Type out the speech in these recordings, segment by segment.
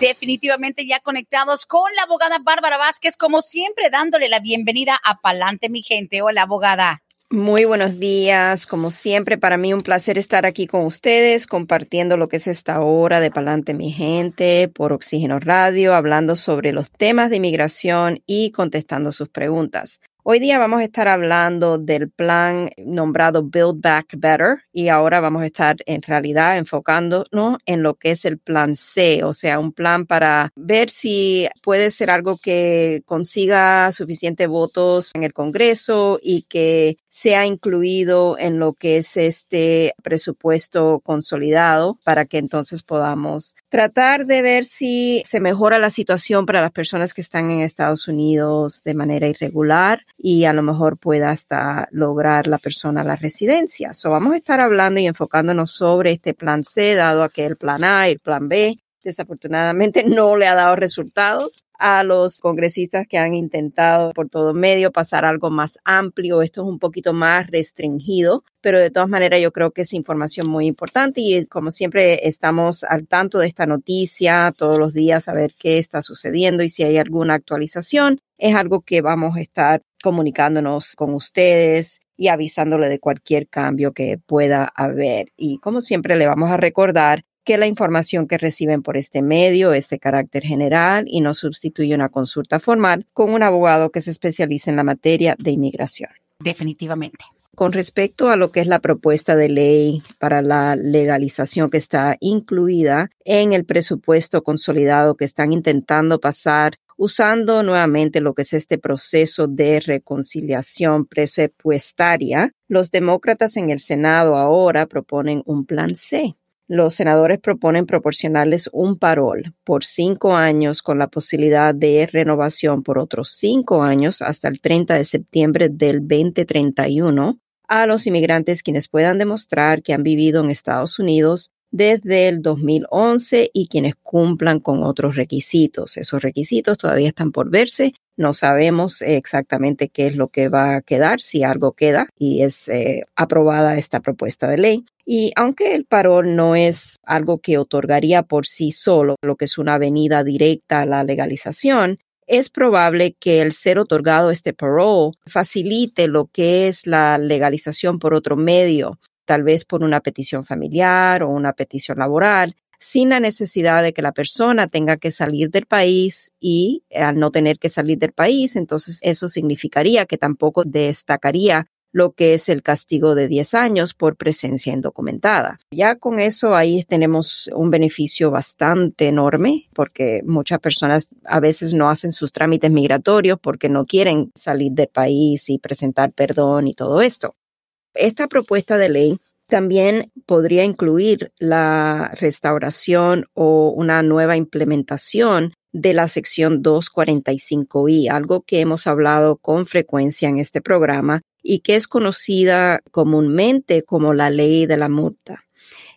Definitivamente ya conectados con la abogada Bárbara Vázquez, como siempre dándole la bienvenida a Pa'lante mi gente. Hola abogada. Muy buenos días, como siempre, para mí un placer estar aquí con ustedes compartiendo lo que es esta hora de Palante mi gente por Oxígeno Radio, hablando sobre los temas de inmigración y contestando sus preguntas. Hoy día vamos a estar hablando del plan nombrado Build Back Better y ahora vamos a estar en realidad enfocándonos en lo que es el plan C, o sea, un plan para ver si puede ser algo que consiga suficientes votos en el Congreso y que sea incluido en lo que es este presupuesto consolidado para que entonces podamos tratar de ver si se mejora la situación para las personas que están en Estados Unidos de manera irregular y a lo mejor pueda hasta lograr la persona la residencia. So vamos a estar hablando y enfocándonos sobre este plan C, dado a que el plan A y el plan B desafortunadamente no le ha dado resultados a los congresistas que han intentado por todo medio pasar algo más amplio. Esto es un poquito más restringido, pero de todas maneras yo creo que es información muy importante y como siempre estamos al tanto de esta noticia todos los días a ver qué está sucediendo y si hay alguna actualización. Es algo que vamos a estar comunicándonos con ustedes y avisándole de cualquier cambio que pueda haber. Y como siempre le vamos a recordar que la información que reciben por este medio es de carácter general y no sustituye una consulta formal con un abogado que se especialice en la materia de inmigración. Definitivamente. Con respecto a lo que es la propuesta de ley para la legalización que está incluida en el presupuesto consolidado que están intentando pasar usando nuevamente lo que es este proceso de reconciliación presupuestaria, los demócratas en el Senado ahora proponen un plan C. Los senadores proponen proporcionarles un parol por cinco años con la posibilidad de renovación por otros cinco años hasta el 30 de septiembre del 2031 a los inmigrantes quienes puedan demostrar que han vivido en Estados Unidos desde el 2011 y quienes cumplan con otros requisitos. Esos requisitos todavía están por verse. No sabemos exactamente qué es lo que va a quedar, si algo queda y es eh, aprobada esta propuesta de ley. Y aunque el parol no es algo que otorgaría por sí solo lo que es una avenida directa a la legalización, es probable que el ser otorgado este parole facilite lo que es la legalización por otro medio, tal vez por una petición familiar o una petición laboral, sin la necesidad de que la persona tenga que salir del país y al no tener que salir del país, entonces eso significaría que tampoco destacaría lo que es el castigo de 10 años por presencia indocumentada. Ya con eso ahí tenemos un beneficio bastante enorme porque muchas personas a veces no hacen sus trámites migratorios porque no quieren salir del país y presentar perdón y todo esto. Esta propuesta de ley también podría incluir la restauración o una nueva implementación de la sección 245i, algo que hemos hablado con frecuencia en este programa y que es conocida comúnmente como la ley de la multa.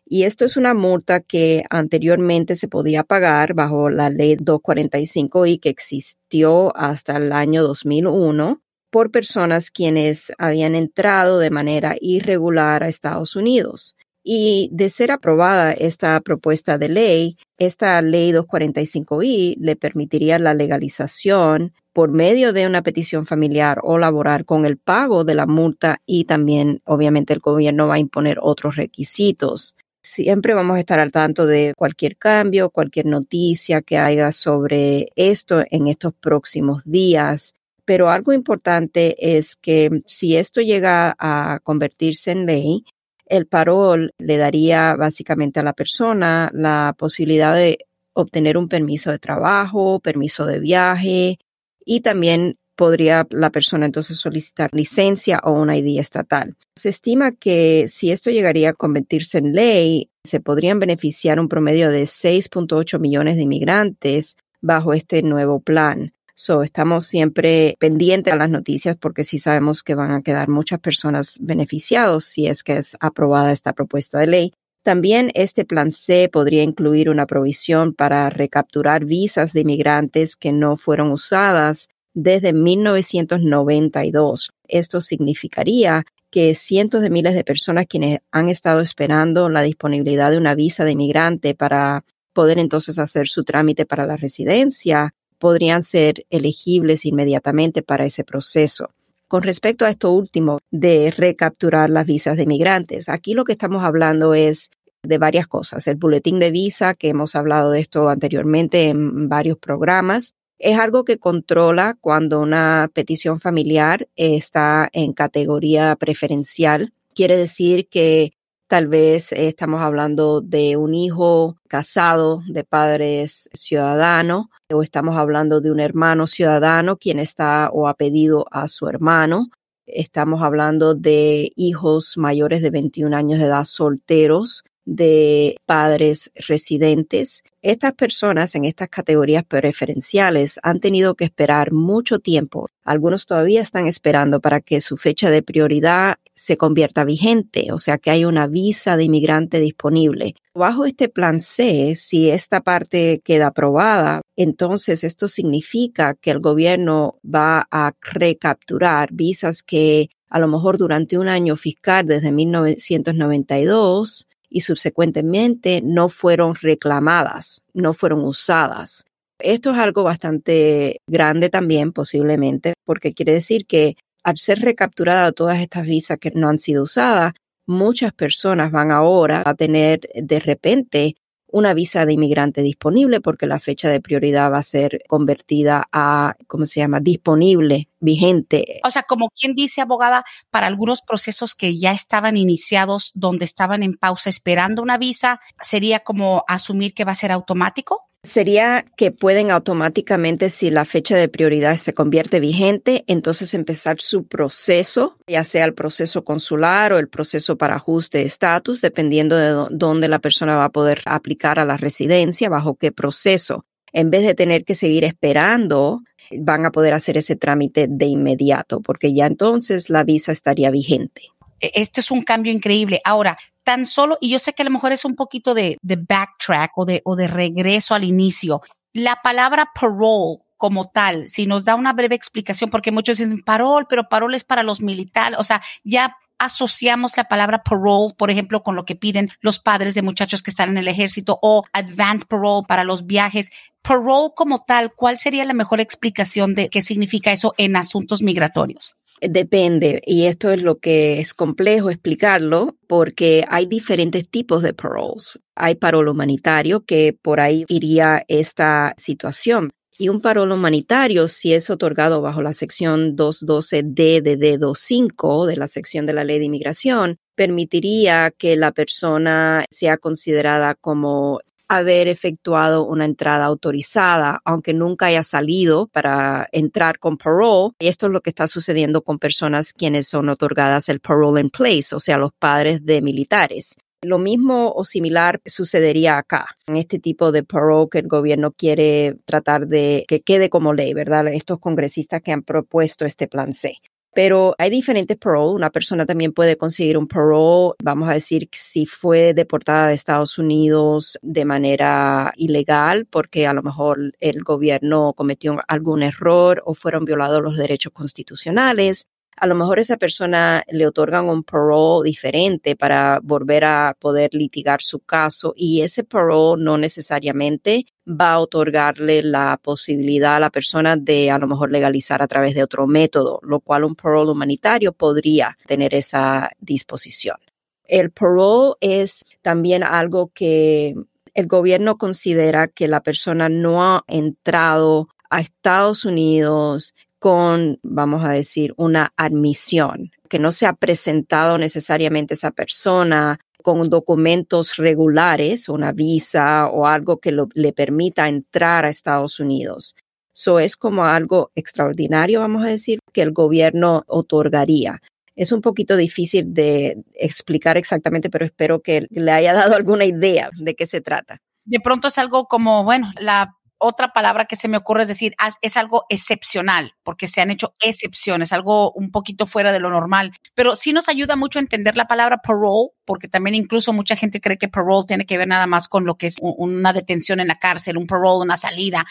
Y esto es una multa que anteriormente se podía pagar bajo la ley 245i que existió hasta el año 2001 por personas quienes habían entrado de manera irregular a Estados Unidos. Y de ser aprobada esta propuesta de ley, esta ley 245i le permitiría la legalización por medio de una petición familiar o laboral con el pago de la multa y también obviamente el gobierno va a imponer otros requisitos. Siempre vamos a estar al tanto de cualquier cambio, cualquier noticia que haya sobre esto en estos próximos días. Pero algo importante es que si esto llega a convertirse en ley, el parol le daría básicamente a la persona la posibilidad de obtener un permiso de trabajo, permiso de viaje y también podría la persona entonces solicitar licencia o una ID estatal. Se estima que si esto llegaría a convertirse en ley, se podrían beneficiar un promedio de 6.8 millones de inmigrantes bajo este nuevo plan. So, estamos siempre pendientes a las noticias porque sí sabemos que van a quedar muchas personas beneficiados si es que es aprobada esta propuesta de ley. También este plan C podría incluir una provisión para recapturar visas de inmigrantes que no fueron usadas desde 1992. Esto significaría que cientos de miles de personas quienes han estado esperando la disponibilidad de una visa de inmigrante para poder entonces hacer su trámite para la residencia podrían ser elegibles inmediatamente para ese proceso. Con respecto a esto último de recapturar las visas de inmigrantes, aquí lo que estamos hablando es de varias cosas. El boletín de visa, que hemos hablado de esto anteriormente en varios programas, es algo que controla cuando una petición familiar está en categoría preferencial. Quiere decir que tal vez estamos hablando de un hijo casado de padres ciudadanos o estamos hablando de un hermano ciudadano quien está o ha pedido a su hermano. Estamos hablando de hijos mayores de 21 años de edad solteros de padres residentes. Estas personas en estas categorías preferenciales han tenido que esperar mucho tiempo. Algunos todavía están esperando para que su fecha de prioridad se convierta vigente, o sea que hay una visa de inmigrante disponible. Bajo este plan C, si esta parte queda aprobada, entonces esto significa que el gobierno va a recapturar visas que a lo mejor durante un año fiscal desde 1992 y subsecuentemente no fueron reclamadas, no fueron usadas. Esto es algo bastante grande también, posiblemente, porque quiere decir que al ser recapturadas todas estas visas que no han sido usadas, muchas personas van ahora a tener de repente una visa de inmigrante disponible porque la fecha de prioridad va a ser convertida a, ¿cómo se llama?, disponible, vigente. O sea, como quien dice, abogada, para algunos procesos que ya estaban iniciados, donde estaban en pausa esperando una visa, sería como asumir que va a ser automático sería que pueden automáticamente, si la fecha de prioridad se convierte vigente, entonces empezar su proceso, ya sea el proceso consular o el proceso para ajuste de estatus, dependiendo de dónde la persona va a poder aplicar a la residencia, bajo qué proceso. En vez de tener que seguir esperando, van a poder hacer ese trámite de inmediato, porque ya entonces la visa estaría vigente. E, esto es un cambio increíble. Ahora, tan solo, y yo sé que a lo mejor es un poquito de, backtrack o de, o de regreso al inicio, la palabra parole como tal, si nos da una breve explicación, porque muchos dicen parole, pero parole es para los militares, o sea, ya asociamos la palabra parole, por ejemplo, con lo que piden los padres de muchachos que están en el ejército o advance parole para los viajes. Parole como tal, ¿cuál sería la mejor explicación de qué significa eso en asuntos migratorios? Depende, y esto es lo que es complejo explicarlo porque hay diferentes tipos de paroles. Hay parol humanitario, que por ahí iría esta situación. Y un parol humanitario, si es otorgado bajo la sección 212D de D25 de la sección de la ley de inmigración, permitiría que la persona sea considerada como haber efectuado una entrada autorizada, aunque nunca haya salido para entrar con parole. Y esto es lo que está sucediendo con personas quienes son otorgadas el parole in place, o sea, los padres de militares. Lo mismo o similar sucedería acá, en este tipo de parole que el gobierno quiere tratar de que quede como ley, ¿verdad? Estos congresistas que han propuesto este plan C. Pero hay diferentes parole. Una persona también puede conseguir un parole, vamos a decir, si fue deportada de Estados Unidos de manera ilegal, porque a lo mejor el gobierno cometió algún error o fueron violados los derechos constitucionales a lo mejor esa persona le otorgan un parole diferente para volver a poder litigar su caso y ese parole no necesariamente va a otorgarle la posibilidad a la persona de a lo mejor legalizar a través de otro método, lo cual un parole humanitario podría tener esa disposición. El parole es también algo que el gobierno considera que la persona no ha entrado a Estados Unidos con, vamos a decir, una admisión, que no se ha presentado necesariamente esa persona con documentos regulares, una visa o algo que le permita entrar a Estados Unidos. Eso es como algo extraordinario, vamos a decir, que el gobierno otorgaría. Es un poquito difícil de explicar exactamente, pero espero que le haya dado alguna idea de qué se trata. De pronto es algo como, bueno, la otra palabra que se me ocurre es decir, es algo excepcional, porque se han hecho excepciones, algo un poquito fuera de lo normal. Pero sí nos ayuda mucho a entender la palabra parole, porque también incluso mucha gente cree que parole tiene que ver nada más con lo que es una detención en la cárcel, un parole, una salida,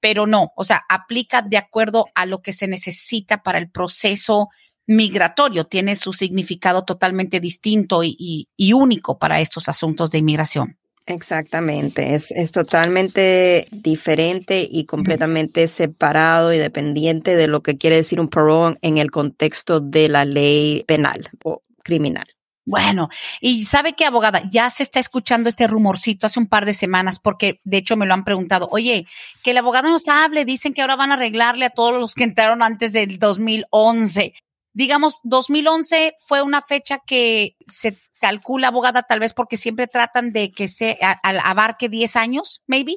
pero no, o sea, aplica de acuerdo a lo que se necesita para el proceso migratorio, tiene su significado totalmente distinto y, y único para estos asuntos de inmigración. Exactamente, es, es totalmente diferente y completamente separado y dependiente de lo que quiere decir un parole en el contexto de la ley penal o criminal. Bueno, y sabe qué, abogada, ya se está escuchando este rumorcito hace un par de semanas, porque de hecho me lo han preguntado, oye, que el abogado nos hable, dicen que ahora van a arreglarle a todos los que entraron antes del 2011. Digamos, 2011 fue una fecha que se calcula abogada tal vez porque siempre tratan de que se abarque 10 años, maybe?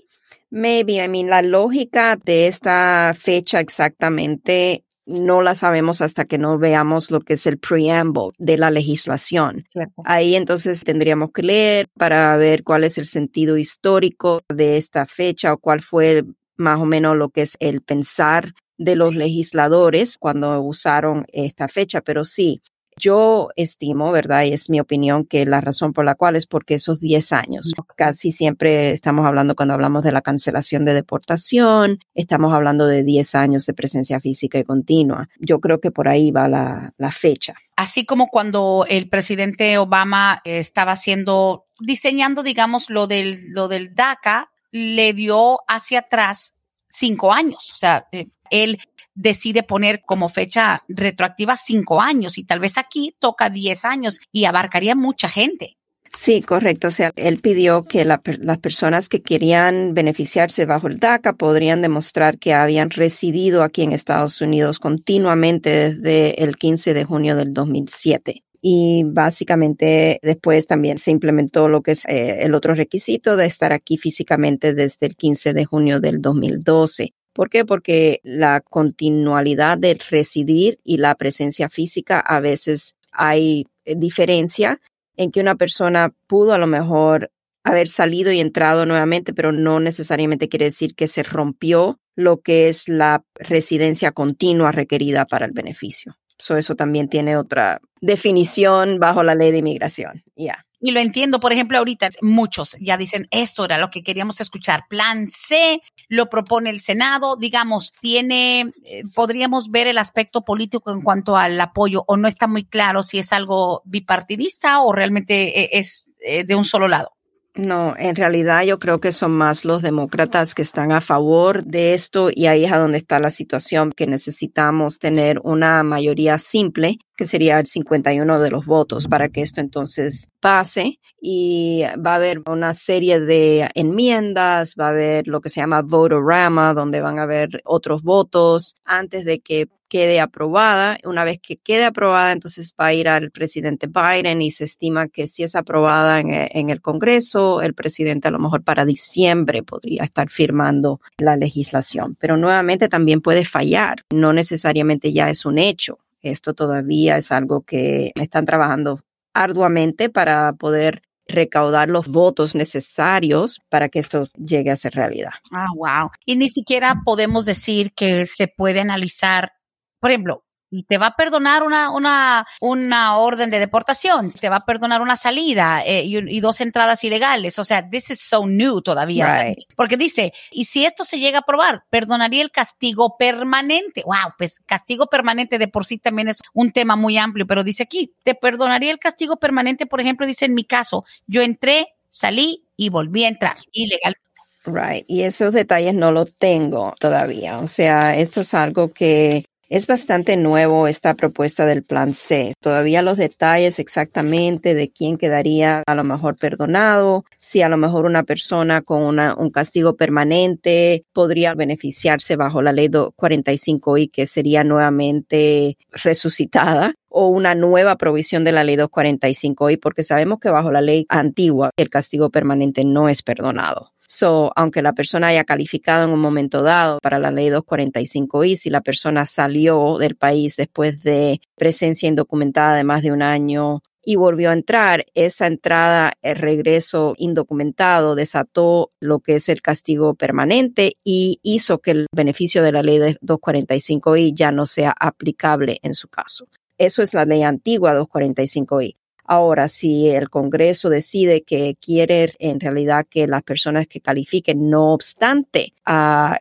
Maybe, I mean, la lógica de esta fecha exactamente no la sabemos hasta que no veamos lo que es el preamble de la legislación. Ahí entonces tendríamos que leer para ver cuál es el sentido histórico de esta fecha o cuál fue más o menos lo que es el pensar de los legisladores cuando usaron esta fecha, pero sí, yo estimo, ¿verdad? Y es mi opinión que la razón por la cual es porque esos 10 años, casi siempre estamos hablando cuando hablamos de la cancelación de deportación, estamos hablando de 10 años de presencia física y continua. Yo creo que por ahí va la, la fecha. Así como cuando el presidente Obama estaba haciendo, diseñando, digamos, lo del, lo del DACA, le dio hacia atrás cinco años. O sea, eh, él decide poner como fecha retroactiva cinco años y tal vez aquí toca diez años y abarcaría mucha gente. Sí, correcto. O sea, él pidió que las personas que querían beneficiarse bajo el DACA podrían demostrar que habían residido aquí en Estados Unidos continuamente desde el 15 de junio del 2007 y básicamente después también se implementó lo que es eh, el otro requisito de estar aquí físicamente desde el 15 de junio del 2012. ¿Por qué? Porque la continuidad de residir y la presencia física a veces hay eh, diferencia en que una persona pudo a lo mejor haber salido y entrado nuevamente, pero no necesariamente quiere decir que se rompió lo que es la residencia continua requerida para el beneficio. eso también tiene otra definición bajo la ley de inmigración. Ya. Y lo entiendo, por ejemplo, ahorita muchos ya dicen, esto era lo que queríamos escuchar. Plan C lo propone el Senado, digamos, tiene, eh, podríamos ver el aspecto político en cuanto al apoyo o no está muy claro si es algo bipartidista o realmente eh, es eh, de un solo lado. No, en realidad yo creo que son más los demócratas que están a favor de esto y ahí es a donde está la situación que necesitamos tener una mayoría simple, que sería el 51 de los votos para que esto entonces pase y va a haber una serie de enmiendas, va a haber lo que se llama votorama, donde van a haber otros votos antes de que quede aprobada. Una vez que quede aprobada, entonces va a ir al presidente Biden y se estima que si es aprobada en, en, el Congreso, el presidente a lo mejor para diciembre podría estar firmando la legislación. Pero nuevamente también puede fallar. No necesariamente ya es un hecho. Esto todavía es algo que están trabajando arduamente para poder recaudar los votos necesarios para que esto llegue a ser realidad. Ah, wow. Y ni siquiera podemos decir que se puede analizar, por ejemplo, te va a perdonar una, una, una orden de deportación, te va a perdonar una salida eh, y, dos entradas ilegales. O sea, this is so new todavía. porque dice, y si esto se llega a aprobar, perdonaría el castigo permanente. Wow, pues castigo permanente de por sí también es un tema muy amplio, pero dice aquí, te perdonaría el castigo permanente, por ejemplo, dice en mi caso, yo entré, salí y volví a entrar ilegalmente. Right, y esos detalles no los tengo todavía. O sea, esto es algo que es bastante nuevo esta propuesta del plan C. Todavía los detalles exactamente de quién quedaría a lo mejor perdonado, si a lo mejor una persona con un castigo permanente podría beneficiarse bajo la ley 45I que sería nuevamente resucitada o una nueva provisión de la ley 245I porque sabemos que bajo la ley antigua el castigo permanente no es perdonado. So, aunque la persona haya calificado en un momento dado para la ley 245I, si la persona salió del país después de presencia indocumentada de más de un año y volvió a entrar, esa entrada, el regreso indocumentado desató lo que es el castigo permanente y hizo que el beneficio de la ley 245I ya no sea aplicable en su caso. Eso es la ley antigua 245I. Ahora, si el Congreso decide que quiere en realidad que las personas que califiquen, no obstante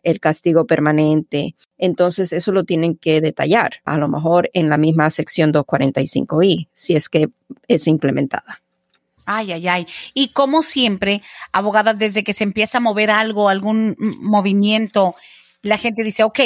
el castigo permanente, entonces eso lo tienen que detallar, a lo mejor en la misma sección 245i, si es que es implementada. Ay, ay, ay. Y como siempre, abogada, desde que se empieza a mover algo, algún movimiento, la gente dice, ok,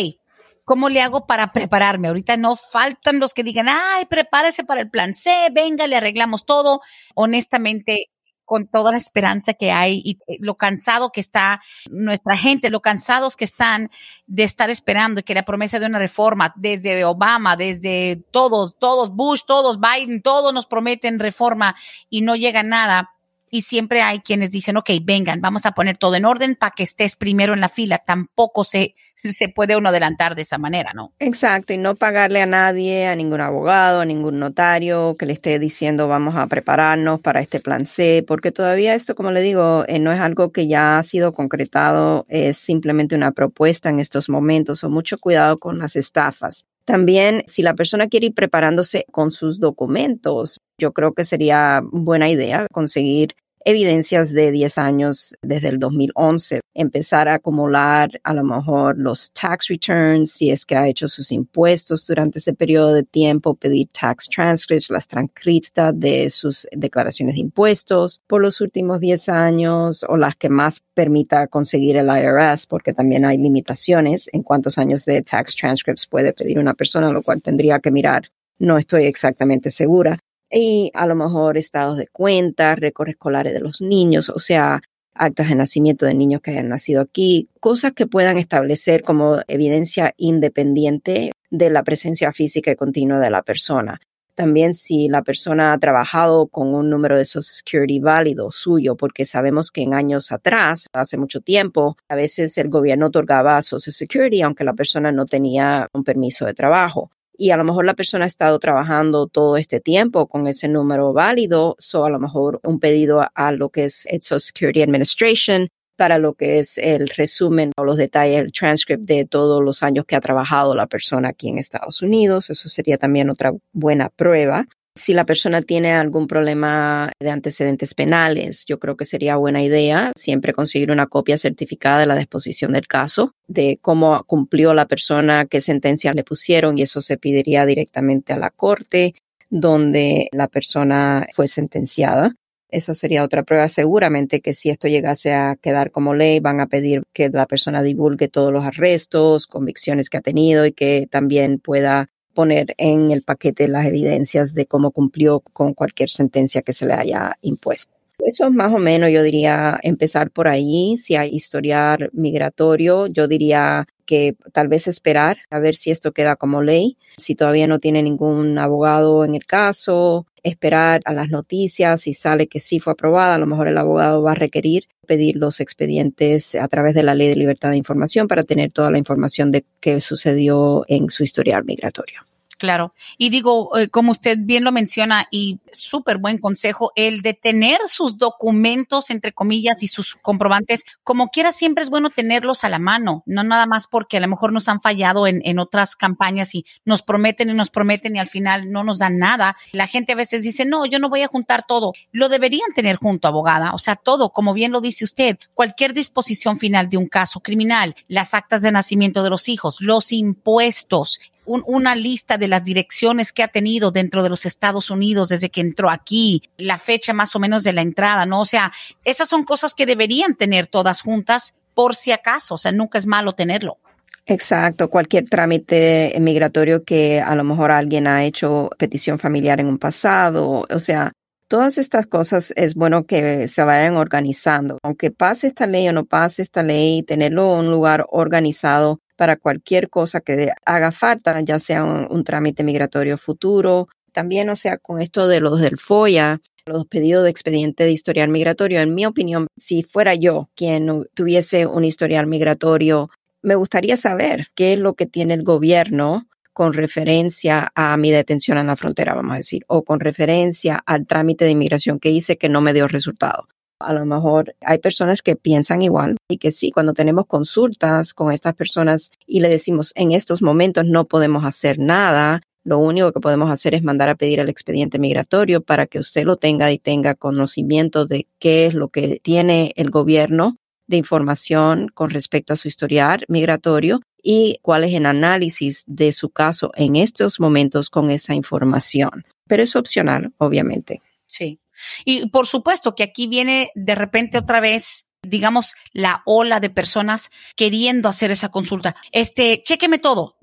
¿Cómo le hago para prepararme? Ahorita no faltan los que digan, ay, prepárese para el plan C, venga, le arreglamos todo. Honestamente, con toda la esperanza que hay y eh, lo cansado que está nuestra gente, lo cansados que están de estar esperando que la promesa de una reforma desde Obama, desde todos, todos, Bush, todos, Biden, todos nos prometen reforma y no llega nada y siempre hay quienes dicen, ok, vengan, vamos a poner todo en orden para que estés primero en la fila. Tampoco se, se puede uno adelantar de esa manera, ¿no? Exacto, y no pagarle a nadie, a ningún abogado, a ningún notario que le esté diciendo vamos a prepararnos para este plan C, porque todavía esto, como le digo, eh, no es algo que ya ha sido concretado, es simplemente una propuesta en estos momentos, o mucho cuidado con las estafas. También, si la persona quiere ir preparándose con sus documentos, yo creo que sería buena idea conseguir evidencias de 10 años desde el 2011, empezar a acumular a lo mejor los tax returns, si es que ha hecho sus impuestos durante ese periodo de tiempo, pedir tax transcripts, las transcriptas de sus declaraciones de impuestos por los últimos 10 años o las que más permita conseguir el IRS, porque también hay limitaciones en cuántos años de tax transcripts puede pedir una persona, lo cual tendría que mirar. No estoy exactamente segura y a lo mejor estados de cuenta, récords escolares de los niños, o sea, actas de nacimiento de niños que hayan nacido aquí, cosas que puedan establecer como evidencia independiente de la presencia física y continua de la persona. También si la persona ha trabajado con un número de Social Security válido suyo, porque sabemos que en años atrás, hace mucho tiempo, a veces el gobierno otorgaba Social Security aunque la persona no tenía un permiso de trabajo y a lo mejor la persona ha estado trabajando todo este tiempo con ese número válido, o a lo mejor un pedido a, lo que es Social Security Administration para lo que es el resumen o los detalles, el transcript de todos los años que ha trabajado la persona aquí en Estados Unidos. Eso sería también otra buena prueba. Si la persona tiene algún problema de antecedentes penales, yo creo que sería buena idea siempre conseguir una copia certificada de la disposición del caso, de cómo cumplió la persona, qué sentencia le pusieron y eso se pediría directamente a la corte donde la persona fue sentenciada. Eso sería otra prueba. Seguramente que si esto llegase a quedar como ley, van a pedir que la persona divulgue todos los arrestos, convicciones que ha tenido y que también pueda poner en el paquete las evidencias de cómo cumplió con cualquier sentencia que se le haya impuesto. Eso es más o menos, yo diría, empezar por ahí. Si hay historial migratorio, yo diría que tal vez esperar a ver si esto queda como ley. Si todavía no tiene ningún abogado en el caso, esperar a las noticias. Si sale que sí fue aprobada, a lo mejor el abogado va a requerir pedir los expedientes a través de la ley de libertad de información para tener toda la información de qué sucedió en su historial migratorio. Claro. Y digo, eh, como usted bien lo menciona, y súper buen consejo, el de tener sus documentos, entre comillas, y sus comprobantes, como quiera, siempre es bueno tenerlos a la mano, no nada más porque a lo mejor nos han fallado en, en otras campañas y nos prometen y nos prometen y al final no nos dan nada. La gente a veces dice, no, yo no voy a juntar todo. Lo deberían tener junto, abogada. O sea, todo, como bien lo dice usted, cualquier disposición final de un caso criminal, las actas de nacimiento de los hijos, los impuestos, una lista de las direcciones que ha tenido dentro de los Estados Unidos desde que entró aquí, la fecha más o menos de la entrada, ¿no? O sea, esas son cosas que deberían tener todas juntas por si acaso, o sea, nunca es malo tenerlo. Exacto, cualquier trámite migratorio que a lo mejor alguien ha hecho petición familiar en un pasado, o sea, todas estas cosas es bueno que se vayan organizando. Aunque pase esta ley o no pase esta ley, tenerlo en un lugar organizado para cualquier cosa que haga falta, ya sea un, trámite migratorio futuro. También, o sea, con esto de los del FOIA, los pedidos de expediente de historial migratorio. En mi opinión, si fuera yo quien tuviese un historial migratorio, me gustaría saber qué es lo que tiene el gobierno con referencia a mi detención en la frontera, vamos a decir, o con referencia al trámite de inmigración que hice que no me dio resultado. A lo mejor hay personas que piensan igual y que sí, cuando tenemos consultas con estas personas y le decimos en estos momentos no podemos hacer nada, lo único que podemos hacer es mandar a pedir el expediente migratorio para que usted lo tenga y tenga conocimiento de qué es lo que tiene el gobierno de información con respecto a su historial migratorio y cuál es el análisis de su caso en estos momentos con esa información. Pero es opcional, obviamente. Sí. Y por supuesto que aquí viene de repente otra vez digamos, la ola de personas queriendo hacer esa consulta. Este, chéqueme todo.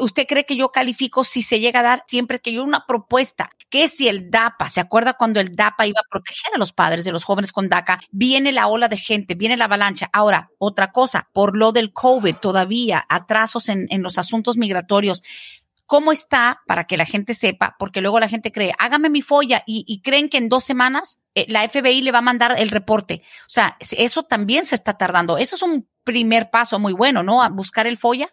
¿Usted cree que yo califico si se llega a dar siempre que yo una propuesta? Es si el DAPA, ¿se acuerda cuando el DAPA iba a proteger a los padres de los jóvenes con DACA? Viene la ola de gente, viene la avalancha. Ahora, otra cosa, por lo del COVID todavía, atrasos en los asuntos migratorios cómo está para que la gente sepa, porque luego la gente cree, hágame mi folla y, creen que en dos semanas eh, la FBI le va a mandar el reporte. O sea, eso también se está tardando. Eso es un primer paso muy bueno, ¿no? A buscar el folla.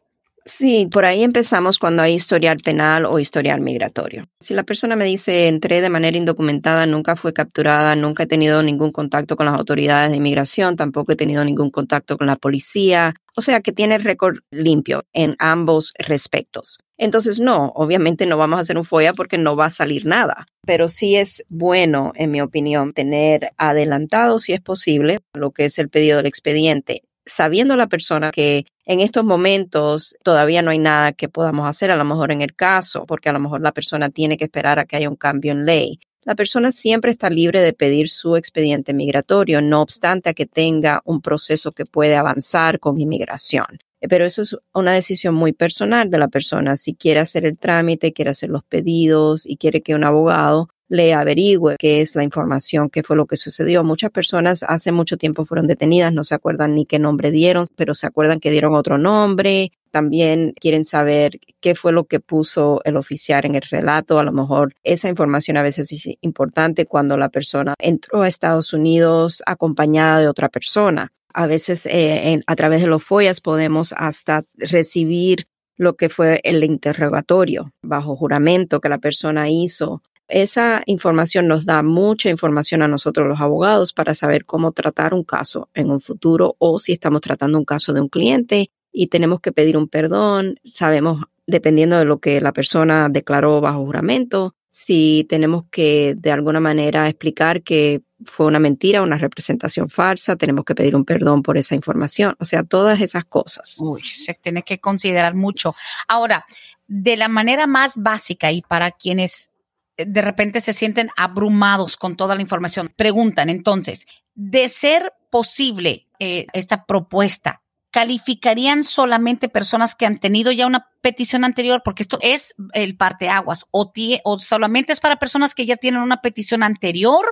Sí, por ahí empezamos cuando hay historial penal o historial migratorio. Si la persona me dice entré de manera indocumentada, nunca fue capturada, nunca he tenido ningún contacto con las autoridades de inmigración, tampoco he tenido ningún contacto con la policía, o sea que tiene récord limpio en ambos respectos. Entonces, no, obviamente no vamos a hacer un FOIA porque no va a salir nada, pero sí es bueno, en mi opinión, tener adelantado, si es posible, lo que es el pedido del expediente sabiendo la persona que en estos momentos todavía no hay nada que podamos hacer, a lo mejor en el caso, porque a lo mejor la persona tiene que esperar a que haya un cambio en ley. La persona siempre está libre de pedir su expediente migratorio, no obstante a que tenga un proceso que puede avanzar con inmigración. Pero eso es una decisión muy personal de la persona. Si quiere hacer el trámite, quiere hacer los pedidos y quiere que un abogado le averigüe qué es la información, qué fue lo que sucedió. Muchas personas hace mucho tiempo fueron detenidas, no se acuerdan ni qué nombre dieron, pero se acuerdan que dieron otro nombre. También quieren saber qué fue lo que puso el oficial en el relato. A lo mejor esa información a veces es importante cuando la persona entró a Estados Unidos acompañada de otra persona. A veces eh, a través de los follas podemos hasta recibir lo que fue el interrogatorio bajo juramento que la persona hizo. Esa información nos da mucha información a nosotros los abogados para saber cómo tratar un caso en un futuro o si estamos tratando un caso de un cliente y tenemos que pedir un perdón, sabemos dependiendo de lo que la persona declaró bajo juramento, si tenemos que de alguna manera explicar que fue una mentira, una representación falsa, tenemos que pedir un perdón por esa información. O sea, todas esas cosas. Uy, se tiene que considerar mucho. Ahora, de la manera más básica y para quienes de repente se sienten abrumados con toda la información. Preguntan entonces, de ser posible eh, esta propuesta, ¿calificarían solamente personas que han tenido ya una petición anterior? Porque esto es el parteaguas, o, o solamente es para personas que ya tienen una petición anterior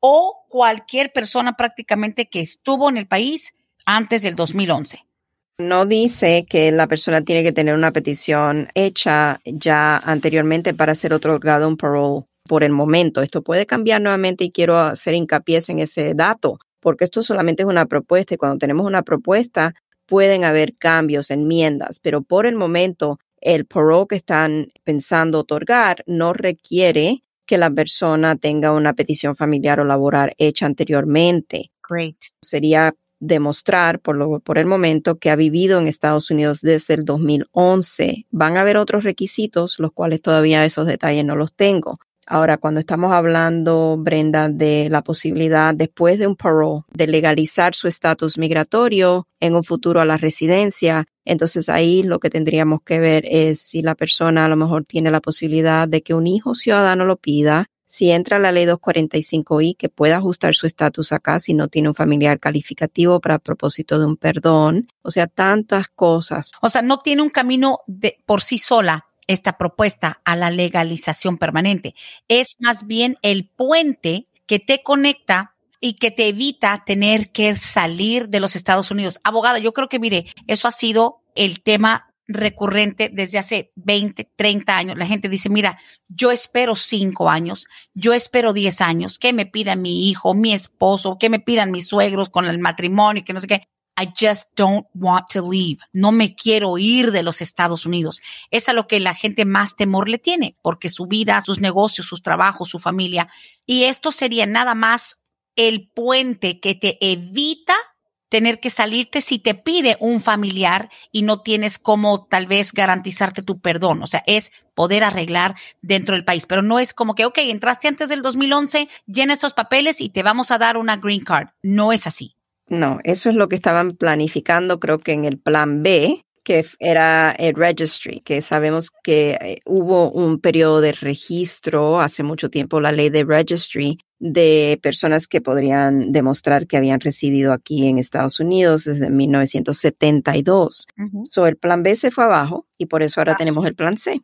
o cualquier persona prácticamente que estuvo en el país antes del 2011. No dice que la persona tiene que tener una petición hecha ya anteriormente para ser otorgado un parole por el momento. Esto puede cambiar nuevamente y quiero hacer hincapié en ese dato, porque esto solamente es una propuesta y cuando tenemos una propuesta pueden haber cambios, enmiendas, pero por el momento el parole que están pensando otorgar no requiere que la persona tenga una petición familiar o laboral hecha anteriormente. Great. Sería demostrar por, lo, por el momento que ha vivido en Estados Unidos desde el 2011. Van a haber otros requisitos, los cuales todavía esos detalles no los tengo. Ahora, cuando estamos hablando, Brenda, de la posibilidad después de un parole de legalizar su estatus migratorio en un futuro a la residencia, entonces ahí lo que tendríamos que ver es si la persona a lo mejor tiene la posibilidad de que un hijo ciudadano lo pida si entra la ley 245i, que pueda ajustar su estatus acá si no tiene un familiar calificativo para propósito de un perdón. O sea, tantas cosas. O sea, no tiene un camino de, por sí sola esta propuesta a la legalización permanente. Es más bien el puente que te conecta y que te evita tener que salir de los Estados Unidos. Abogada, yo creo que, mire, eso ha sido el tema recurrente desde hace 20, 30 años. La gente dice, mira, yo espero 5 años, yo espero 10 años, que me pida mi hijo, mi esposo, que me pidan mis suegros con el matrimonio, que no sé qué. I just don't want to leave. No me quiero ir de los Estados Unidos. Es a lo que la gente más temor le tiene, porque su vida, sus negocios, sus trabajos, su familia. Y esto sería nada más el puente que te evita tener que salirte si te pide un familiar y no tienes cómo tal vez garantizarte tu perdón. O sea, es poder arreglar dentro del país. Pero no es como que, ok, entraste antes del 2011, llena estos papeles y te vamos a dar una green card. No es así. No, eso es lo que estaban planificando, creo que en el plan B, que era el registry, que sabemos que eh, hubo un periodo de registro hace mucho tiempo, la ley de registry, de personas que podrían demostrar que habían residido aquí en Estados Unidos desde 1972. So, el plan B se fue abajo y por eso ahora tenemos el plan C.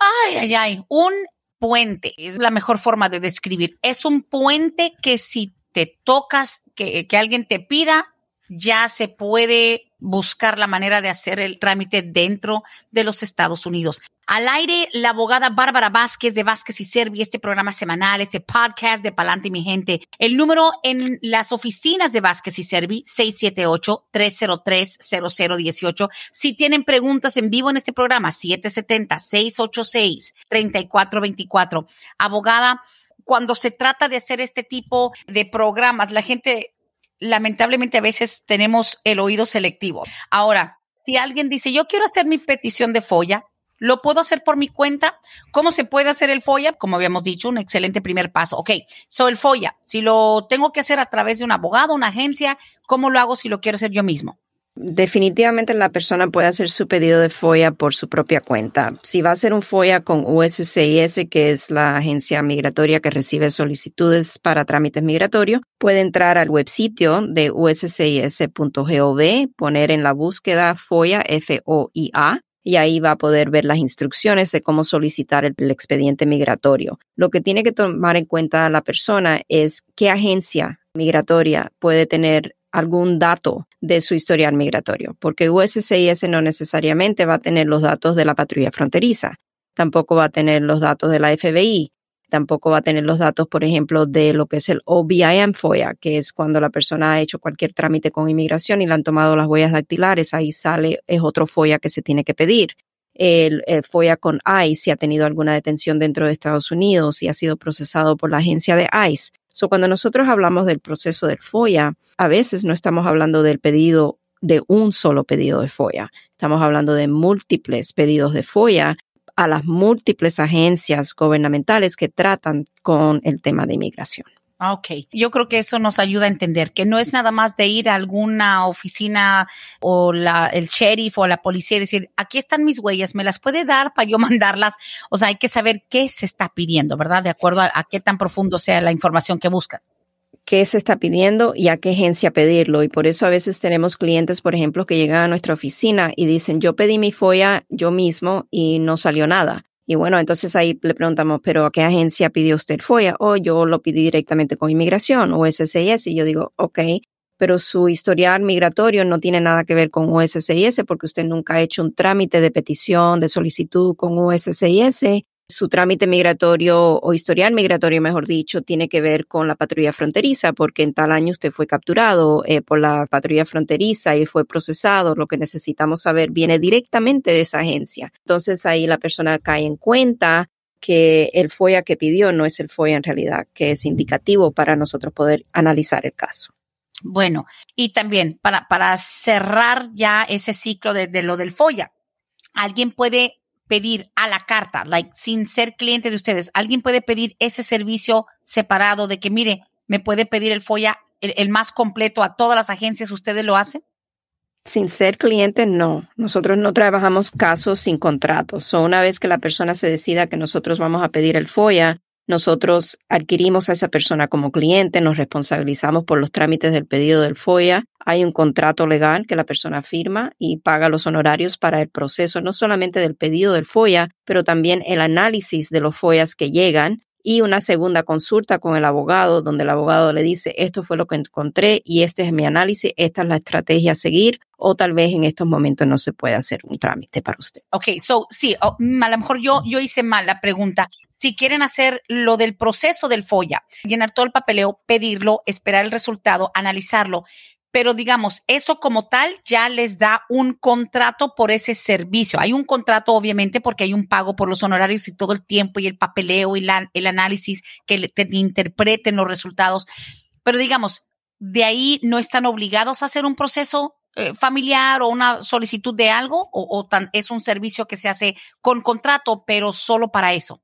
Ay, ay, ay, un puente es la mejor forma de describir. Es un puente que si te tocas, que, alguien te pida, ya se puede buscar la manera de hacer el trámite dentro de los Estados Unidos. Al aire, la abogada Bárbara Vázquez de Vázquez y Servi, este programa semanal, este podcast de Palante, mi gente. El número en las oficinas de Vázquez y Servi, 678-303-0018. Si tienen preguntas en vivo en este programa, 770-686-3424. Abogada, cuando se trata de hacer este tipo de programas, la gente lamentablemente a veces tenemos el oído selectivo. Ahora, si alguien dice, yo quiero hacer mi petición de FOIA, ¿lo puedo hacer por mi cuenta? ¿Cómo se puede hacer el FOIA? Como habíamos dicho, un excelente primer paso. Ok, so el FOIA, si lo tengo que hacer a través de un abogado, una agencia, ¿cómo lo hago si lo quiero hacer yo mismo? Definitivamente la persona puede hacer su pedido de FOIA por su propia cuenta. Si va a hacer un FOIA con USCIS, que es la agencia migratoria que recibe solicitudes para trámites migratorios, puede entrar al websitio de uscis.gov, poner en la búsqueda FOIA, F-O-I-A, y ahí va a poder ver las instrucciones de cómo solicitar el, el, expediente migratorio. Lo que tiene que tomar en cuenta la persona es qué agencia migratoria puede tener algún dato de su historial migratorio, porque USCIS no necesariamente va a tener los datos de la patrulla fronteriza, tampoco va a tener los datos de la FBI, tampoco va a tener los datos, por ejemplo, de lo que es el OBIM FOIA, que es cuando la persona ha hecho cualquier trámite con inmigración y le han tomado las huellas dactilares, ahí sale, es otro FOIA que se tiene que pedir. El, FOIA con ICE, si ha tenido alguna detención dentro de Estados Unidos, si ha sido procesado por la agencia de ICE. So, cuando nosotros hablamos del proceso del FOIA, a veces no estamos hablando del pedido de un solo pedido de FOIA. Estamos hablando de múltiples pedidos de FOIA a las múltiples agencias gubernamentales que tratan con el tema de inmigración. Ah, ok, yo creo que eso nos ayuda a entender que no es nada más de ir a alguna oficina o la, el sheriff o la policía y decir, aquí están mis huellas, ¿me las puede dar para yo mandarlas? O sea, hay que saber qué se está pidiendo, ¿verdad? De acuerdo a, qué tan profundo sea la información que buscan qué se está pidiendo y a qué agencia pedirlo. Y por eso a veces tenemos clientes, por ejemplo, que llegan a nuestra oficina y dicen, yo pedí mi FOIA yo mismo y no salió nada. Y bueno, entonces ahí le preguntamos, ¿pero a qué agencia pidió usted FOIA? O yo lo pedí directamente con inmigración o SCIS. Y yo digo, ok, pero su historial migratorio no tiene nada que ver con USCIS porque usted nunca ha hecho un trámite de petición, de solicitud con USCIS su trámite migratorio o historial migratorio, mejor dicho, tiene que ver con la patrulla fronteriza, porque en tal año usted fue capturado eh, por la patrulla fronteriza y fue procesado. Lo que necesitamos saber viene directamente de esa agencia. Entonces ahí la persona cae en cuenta que el FOIA que pidió no es el FOIA en realidad, que es indicativo para nosotros poder analizar el caso. Bueno, y también para, para cerrar ya ese ciclo de, de lo del FOIA, alguien puede pedir a la carta, like, sin ser cliente de ustedes, alguien puede pedir ese servicio separado de que, mire, me puede pedir el FOIA, el, más completo a todas las agencias, ¿ustedes lo hacen? Sin ser cliente, no. Nosotros no trabajamos casos sin contratos. O una vez que la persona se decida que nosotros vamos a pedir el FOIA, nosotros adquirimos a esa persona como cliente, nos responsabilizamos por los trámites del pedido del FOIA. Hay un contrato legal que la persona firma y paga los honorarios para el proceso, no solamente del pedido del FOIA, pero también el análisis de los FOIAs que llegan y una segunda consulta con el abogado donde el abogado le dice esto fue lo que encontré y este es mi análisis, esta es la estrategia a seguir o tal vez en estos momentos no se puede hacer un trámite para usted. Ok, so sí, mm, a lo mejor yo, yo hice mal la pregunta. Si quieren hacer lo del proceso del FOIA, llenar todo el papeleo, pedirlo, esperar el resultado, analizarlo, pero digamos, eso como tal ya les da un contrato por ese servicio. Hay un contrato, obviamente, porque hay un pago por los honorarios y todo el tiempo y el papeleo y la, el análisis que te interpreten los resultados. Pero digamos, de ahí no están obligados a hacer un proceso eh, familiar o una solicitud de algo o, es un servicio que se hace con contrato, pero solo para eso.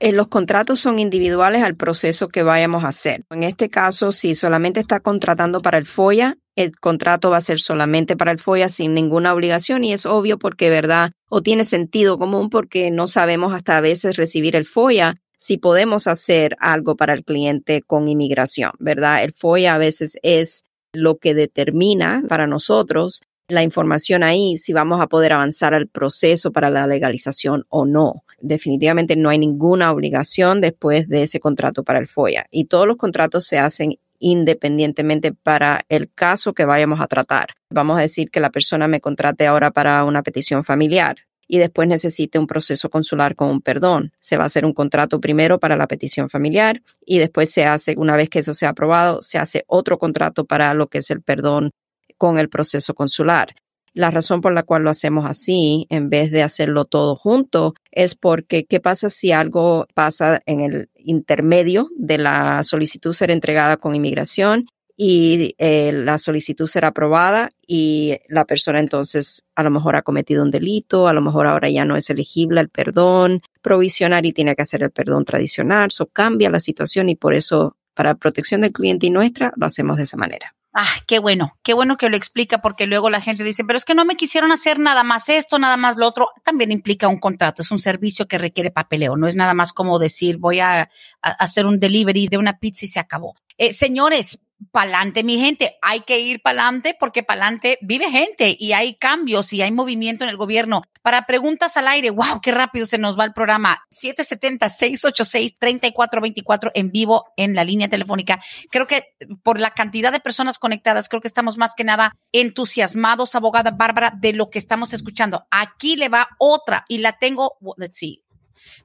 Eh, los contratos son individuales al proceso que vayamos a hacer. En este caso, si solamente está contratando para el FOIA, el contrato va a ser solamente para el FOIA sin ninguna obligación y es obvio porque, ¿verdad? O tiene sentido común porque no sabemos hasta a veces recibir el FOIA si podemos hacer algo para el cliente con inmigración, ¿verdad? El FOIA a veces es lo que determina para nosotros la información ahí si vamos a poder avanzar al proceso para la legalización o no. Definitivamente no hay ninguna obligación después de ese contrato para el FOIA y todos los contratos se hacen independientemente para el caso que vayamos a tratar. Vamos a decir que la persona me contrate ahora para una petición familiar y después necesite un proceso consular con un perdón. Se va a hacer un contrato primero para la petición familiar y después se hace, una vez que eso sea aprobado, se hace otro contrato para lo que es el perdón con el proceso consular. La razón por la cual lo hacemos así, en vez de hacerlo todo junto, es porque ¿qué pasa si algo pasa en el intermedio de la solicitud ser entregada con inmigración y eh, la solicitud será aprobada y la persona entonces a lo mejor ha cometido un delito, a lo mejor ahora ya no es elegible al perdón provisional y tiene que hacer el perdón tradicional, eso cambia la situación y por eso para protección del cliente y nuestra lo hacemos de esa manera. Ah, qué bueno, qué bueno que lo explica porque luego la gente dice, pero es que no me quisieron hacer nada más esto, nada más lo otro. También implica un contrato, es un servicio que requiere papeleo, no es nada más como decir voy a, hacer un delivery de una pizza y se acabó. Eh, señores, pa'lante, mi gente. Hay que ir pa'lante porque pa'lante vive gente y hay cambios y hay movimiento en el gobierno. Para preguntas al aire, wow, qué rápido se nos va el programa. 770-686-3424 en vivo en la línea telefónica. Creo que por la cantidad de personas conectadas, creo que estamos más que nada entusiasmados, abogada Bárbara, de lo que estamos escuchando. Aquí le va otra y la tengo, let's see,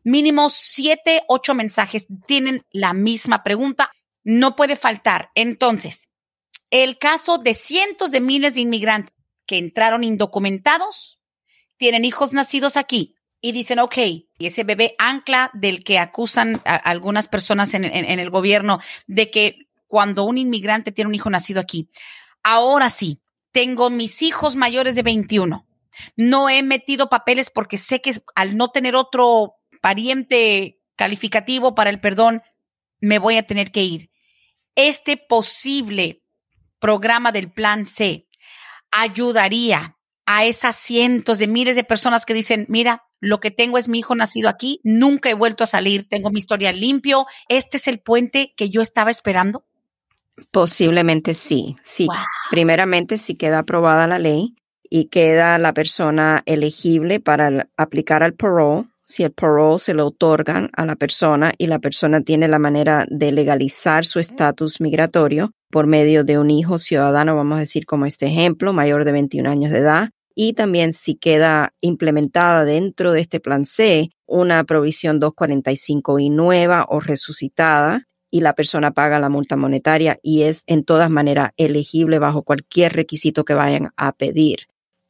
mínimo siete, ocho mensajes tienen la misma pregunta no puede faltar. Entonces, el caso de cientos de miles de inmigrantes que entraron indocumentados, tienen hijos nacidos aquí y dicen, ok, y ese bebé ancla del que acusan a algunas personas en, en el gobierno de que cuando un inmigrante tiene un hijo nacido aquí, ahora sí, tengo mis hijos mayores de 21. No he metido papeles porque sé que al no tener otro pariente calificativo para el perdón, me voy a tener que ir este posible programa del Plan C ayudaría a esas cientos de miles de personas que dicen, mira, lo que tengo es mi hijo nacido aquí, nunca he vuelto a salir, tengo mi historia limpio, este es el puente que yo estaba esperando? Posiblemente sí, sí. Primeramente, si queda aprobada la ley y queda la persona elegible para aplicar al parole, si el parole se lo otorgan a la persona y la persona tiene la manera de legalizar su estatus migratorio por medio de un hijo ciudadano, vamos a decir como este ejemplo, mayor de 21 años de edad, y también si queda implementada dentro de este plan C una provisión 245 y nueva o resucitada y la persona paga la multa monetaria y es en todas maneras elegible bajo cualquier requisito que vayan a pedir.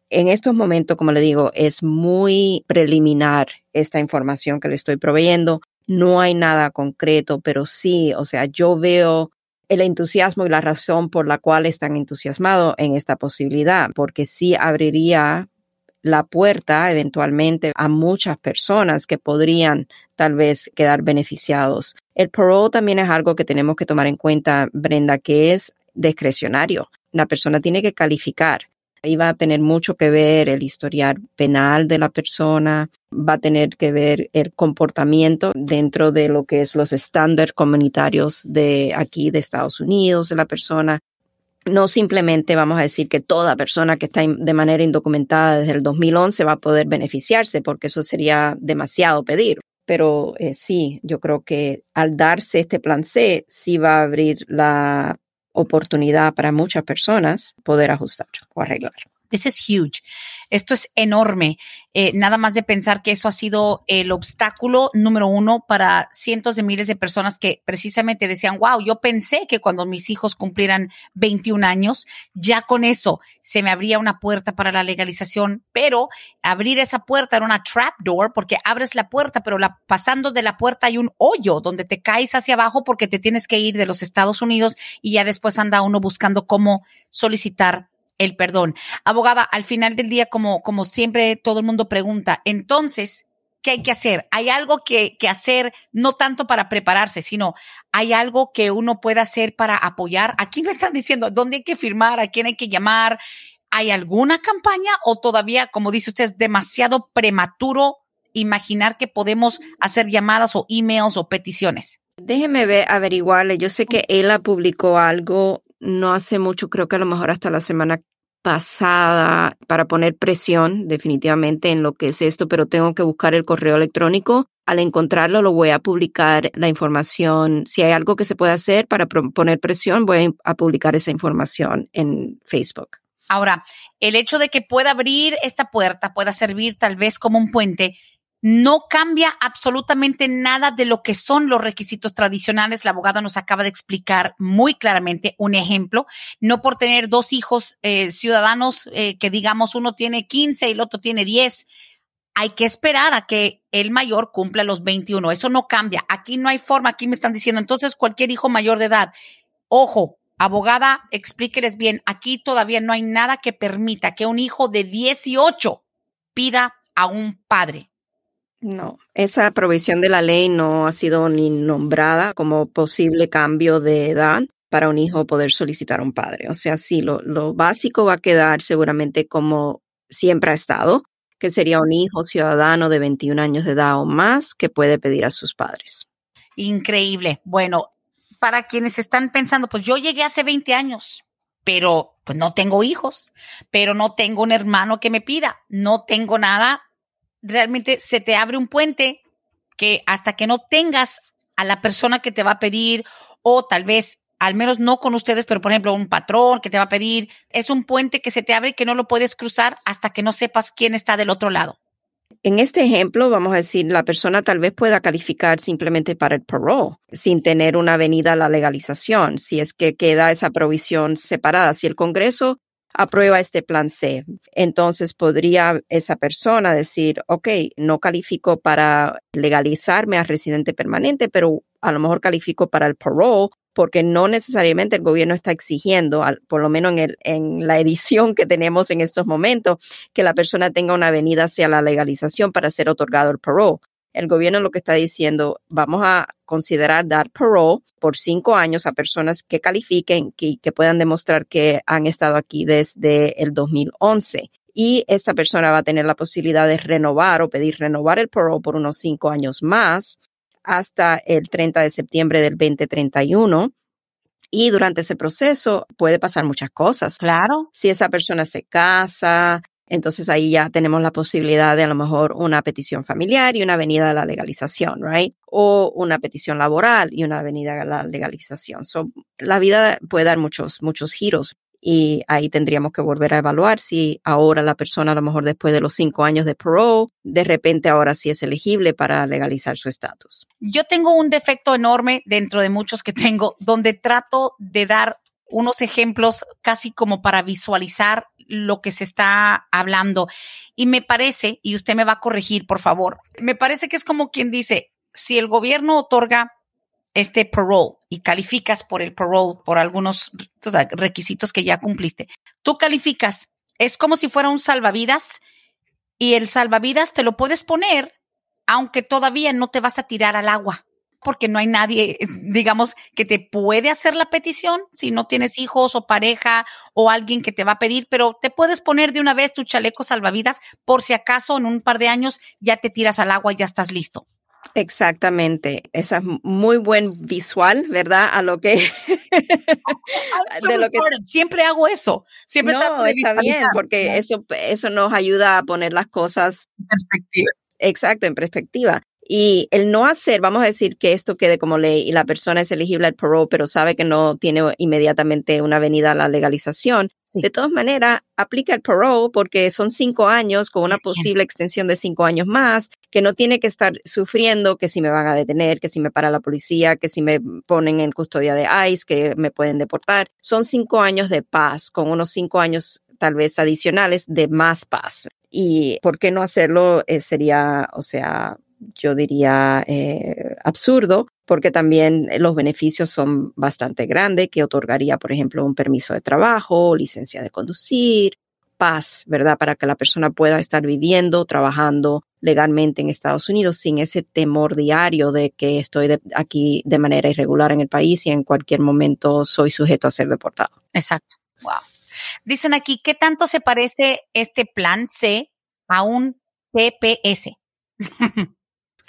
En estos momentos, como le digo, es muy preliminar esta información que le estoy proveyendo. No hay nada concreto, pero sí, o sea, yo veo el entusiasmo y la razón por la cual están entusiasmados en esta posibilidad, porque sí abriría la puerta eventualmente a muchas personas que podrían tal vez quedar beneficiados. El parole también es algo que tenemos que tomar en cuenta, Brenda, que es discrecionario. La persona tiene que calificar. Ahí va a tener mucho que ver el historial penal de la persona, va a tener que ver el comportamiento dentro de lo que es los estándares comunitarios de aquí de Estados Unidos de la persona. No simplemente vamos a decir que toda persona que está de manera indocumentada desde el 2011 va a poder beneficiarse, porque eso sería demasiado pedir pero eh, sí, yo creo que al darse este plan C, sí va a abrir la oportunidad para muchas personas poder ajustar o arreglar. This is huge. Esto es enorme. Eh, nada más de pensar que eso ha sido el obstáculo número uno para cientos de miles de personas que precisamente decían, wow, yo pensé que cuando mis hijos cumplieran 21 años, ya con eso se me abría una puerta para la legalización, pero abrir esa puerta era una trap door porque abres la puerta, pero la, pasando de la puerta hay un hoyo donde te caes hacia abajo porque te tienes que ir de los Estados Unidos y ya después anda uno buscando cómo solicitar el perdón. Abogada, al final del día, como, como siempre todo el mundo pregunta, entonces, ¿qué hay que hacer? ¿Hay algo que, que, hacer, no tanto para prepararse, sino hay algo que uno pueda hacer para apoyar? Aquí me están diciendo, ¿dónde hay que firmar? ¿A quién hay que llamar? ¿Hay alguna campaña o todavía, como dice usted, es demasiado prematuro imaginar que podemos hacer llamadas o emails o peticiones? Déjeme ver, averiguarle. Yo sé que ella publicó algo no hace mucho, creo que a lo mejor hasta la semana pasada, para poner presión definitivamente en lo que es esto, pero tengo que buscar el correo electrónico. Al encontrarlo, lo voy a publicar la información. Si hay algo que se puede hacer para poner presión, voy a publicar esa información en Facebook. Ahora, el hecho de que pueda abrir esta puerta, pueda servir tal vez como un puente, no cambia absolutamente nada de lo que son los requisitos tradicionales. La abogada nos acaba de explicar muy claramente un ejemplo. No por tener dos hijos eh, ciudadanos eh, que digamos uno tiene 15 y el otro tiene 10, hay que esperar a que el mayor cumpla los 21. Eso no cambia. Aquí no hay forma. Aquí me están diciendo, entonces cualquier hijo mayor de edad, ojo, abogada, explíqueles bien, aquí todavía no hay nada que permita que un hijo de 18 pida a un padre no, esa provisión de la ley no ha sido ni nombrada como posible cambio de edad para un hijo poder solicitar a un padre. O sea, sí, lo, lo básico va a quedar seguramente como siempre ha estado, que sería un hijo ciudadano de 21 años de edad o más que puede pedir a sus padres. Increíble. Bueno, para quienes están pensando, pues yo llegué hace 20 años, pero pues no tengo hijos, pero no tengo un hermano que me pida, no tengo nada, realmente se te abre un puente que hasta que no tengas a la persona que te va a pedir o tal vez al menos no con ustedes, pero por ejemplo un patrón que te va a pedir, es un puente que se te abre y que no lo puedes cruzar hasta que no sepas quién está del otro lado. En este ejemplo, vamos a decir, la persona tal vez pueda calificar simplemente para el parole, sin tener una avenida a la legalización, si es que queda esa provisión separada. Si el Congreso aprueba este plan C. Entonces podría esa persona decir, ok, no califico para legalizarme a residente permanente, pero a lo mejor califico para el parole porque no necesariamente el gobierno está exigiendo, por lo menos en, el, en la edición que tenemos en estos momentos, que la persona tenga una avenida hacia la legalización para ser otorgado el parole el gobierno lo que está diciendo, vamos a considerar dar parole por cinco años a personas que califiquen, y que puedan demostrar que han estado aquí desde el 2011. Y esta persona va a tener la posibilidad de renovar o pedir renovar el parole por unos cinco años más hasta el 30 de septiembre del 2031. Y durante ese proceso puede pasar muchas cosas. Claro. Si esa persona se casa, entonces ahí ya tenemos la posibilidad de a lo mejor una petición familiar y una avenida a la legalización, right? O una petición laboral y una avenida a la legalización. So, la vida puede dar muchos, muchos giros y ahí tendríamos que volver a evaluar si ahora la persona a lo mejor después de los cinco años de parole, de repente ahora sí es elegible para legalizar su estatus. Yo tengo un defecto enorme dentro de muchos que tengo, donde trato de dar unos ejemplos casi como para visualizar lo que se está hablando. Y me parece, y usted me va a corregir, por favor, me parece que es como quien dice, si el gobierno otorga este parole y calificas por el parole, por algunos requisitos que ya cumpliste, tú calificas, es como si fuera un salvavidas y el salvavidas te lo puedes poner aunque todavía no te vas a tirar al agua porque no hay nadie, digamos, que te puede hacer la petición si no tienes hijos o pareja o alguien que te va a pedir, pero te puedes poner de una vez tu chaleco salvavidas por si acaso en un par de años ya te tiras al agua y ya estás listo. Exactamente, esa es muy buen visual, ¿verdad? A lo que, de lo que... siempre hago eso, siempre trato de está bien, porque eso eso nos ayuda a poner las cosas en perspectiva. Exacto, en perspectiva. Y el no hacer, vamos a decir que esto quede como ley y la persona es elegible al parole, pero sabe que no tiene inmediatamente una venida a la legalización. De todas maneras, aplica el parole porque son cinco años con una posible extensión de cinco años más, que no tiene que estar sufriendo que si me van a detener, que si me para la policía, que si me ponen en custodia de ICE, que me pueden deportar. Son cinco años de paz con unos cinco años tal vez adicionales de más paz. Y por qué no hacerlo eh, sería, o sea, yo diría eh, absurdo, porque también los beneficios son bastante grandes, que otorgaría, por ejemplo, un permiso de trabajo, licencia de conducir, paz, ¿verdad? Para que la persona pueda estar viviendo, trabajando legalmente en Estados Unidos sin ese temor diario de que estoy aquí de manera irregular en el país y en cualquier momento soy sujeto a ser deportado. Exacto. Wow. Dicen aquí, ¿qué tanto se parece este plan C a un TPS?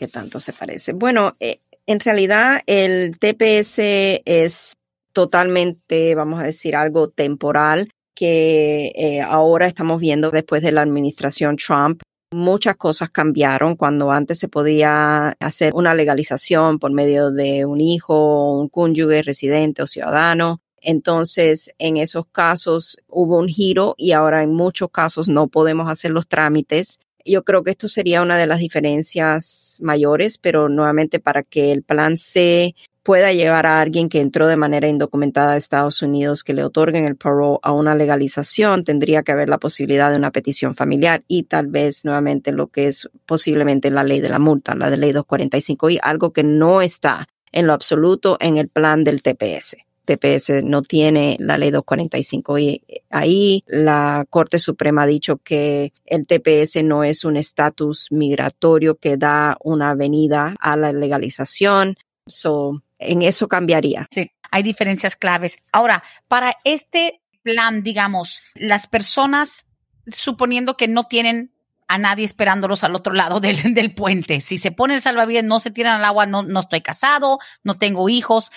¿Qué tanto se parece? Bueno, eh, en realidad el TPS es totalmente, vamos a decir, algo temporal que eh, ahora estamos viendo después de la administración Trump. Muchas cosas cambiaron cuando antes se podía hacer una legalización por medio de un hijo, un cónyuge, residente o ciudadano. Entonces, en esos casos hubo un giro y ahora en muchos casos no podemos hacer los trámites. Yo creo que esto sería una de las diferencias mayores, pero nuevamente para que el plan C pueda llevar a alguien que entró de manera indocumentada a Estados Unidos que le otorguen el parole a una legalización, tendría que haber la posibilidad de una petición familiar y tal vez nuevamente lo que es posiblemente la ley de la multa, la de ley 245 y algo que no está en lo absoluto en el plan del TPS. TPS no tiene la ley 245 y ahí la Corte Suprema ha dicho que el TPS no es un estatus migratorio que da una venida a la legalización. So, en eso cambiaría. Sí, hay diferencias claves. Ahora, para este plan, digamos, las personas, suponiendo que no tienen a nadie esperándolos al otro lado del, del puente. Si se pone el salvavidas, no se tiran al agua, no, no estoy casado, no tengo hijos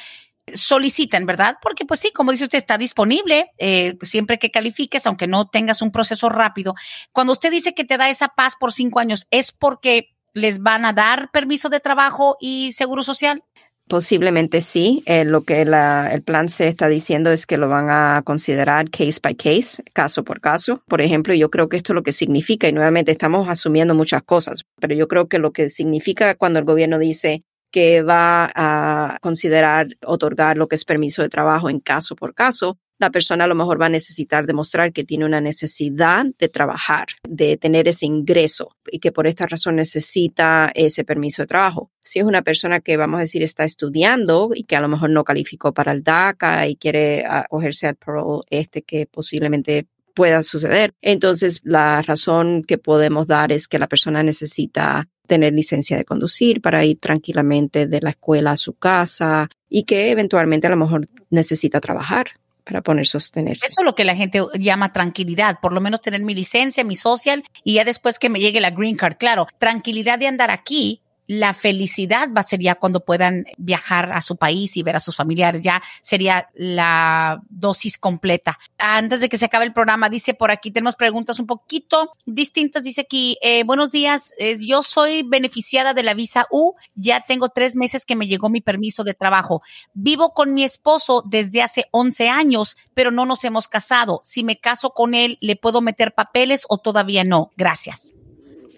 soliciten, ¿verdad? Porque pues sí, como dice usted, está disponible eh, siempre que califiques, aunque no tengas un proceso rápido. Cuando usted dice que te da esa paz por cinco años, ¿es porque les van a dar permiso de trabajo y seguro social? Posiblemente sí. Eh, lo que el plan se está diciendo es que lo van a considerar case by case, caso por caso. Por ejemplo, yo creo que esto es lo que significa, y nuevamente estamos asumiendo muchas cosas, pero yo creo que lo que significa cuando el gobierno dice que va a considerar otorgar lo que es permiso de trabajo en caso por caso, la persona a lo mejor va a necesitar demostrar que tiene una necesidad de trabajar, de tener ese ingreso y que por esta razón necesita ese permiso de trabajo. Si es una persona que, vamos a decir, está estudiando y que a lo mejor no calificó para el DACA y quiere acogerse al parole este que posiblemente pueda suceder. Entonces, la razón que podemos dar es que la persona necesita tener licencia de conducir para ir tranquilamente de la escuela a su casa y que eventualmente a lo mejor necesita trabajar para poner sostener. Eso es lo que la gente llama tranquilidad, por lo menos tener mi licencia, mi social y ya después que me llegue la green card. Claro, tranquilidad de andar aquí la felicidad va a ser ya cuando puedan viajar a su país y ver a sus familiares. Ya sería la dosis completa. Antes de que se acabe el programa, dice por aquí, tenemos preguntas un poquito distintas. Dice aquí, eh, buenos días, eh, yo soy beneficiada de la visa U. Ya tengo tres meses que me llegó mi permiso de trabajo. Vivo con mi esposo desde hace 11 años, pero no nos hemos casado. Si me caso con él, ¿le puedo meter papeles o todavía no? Gracias.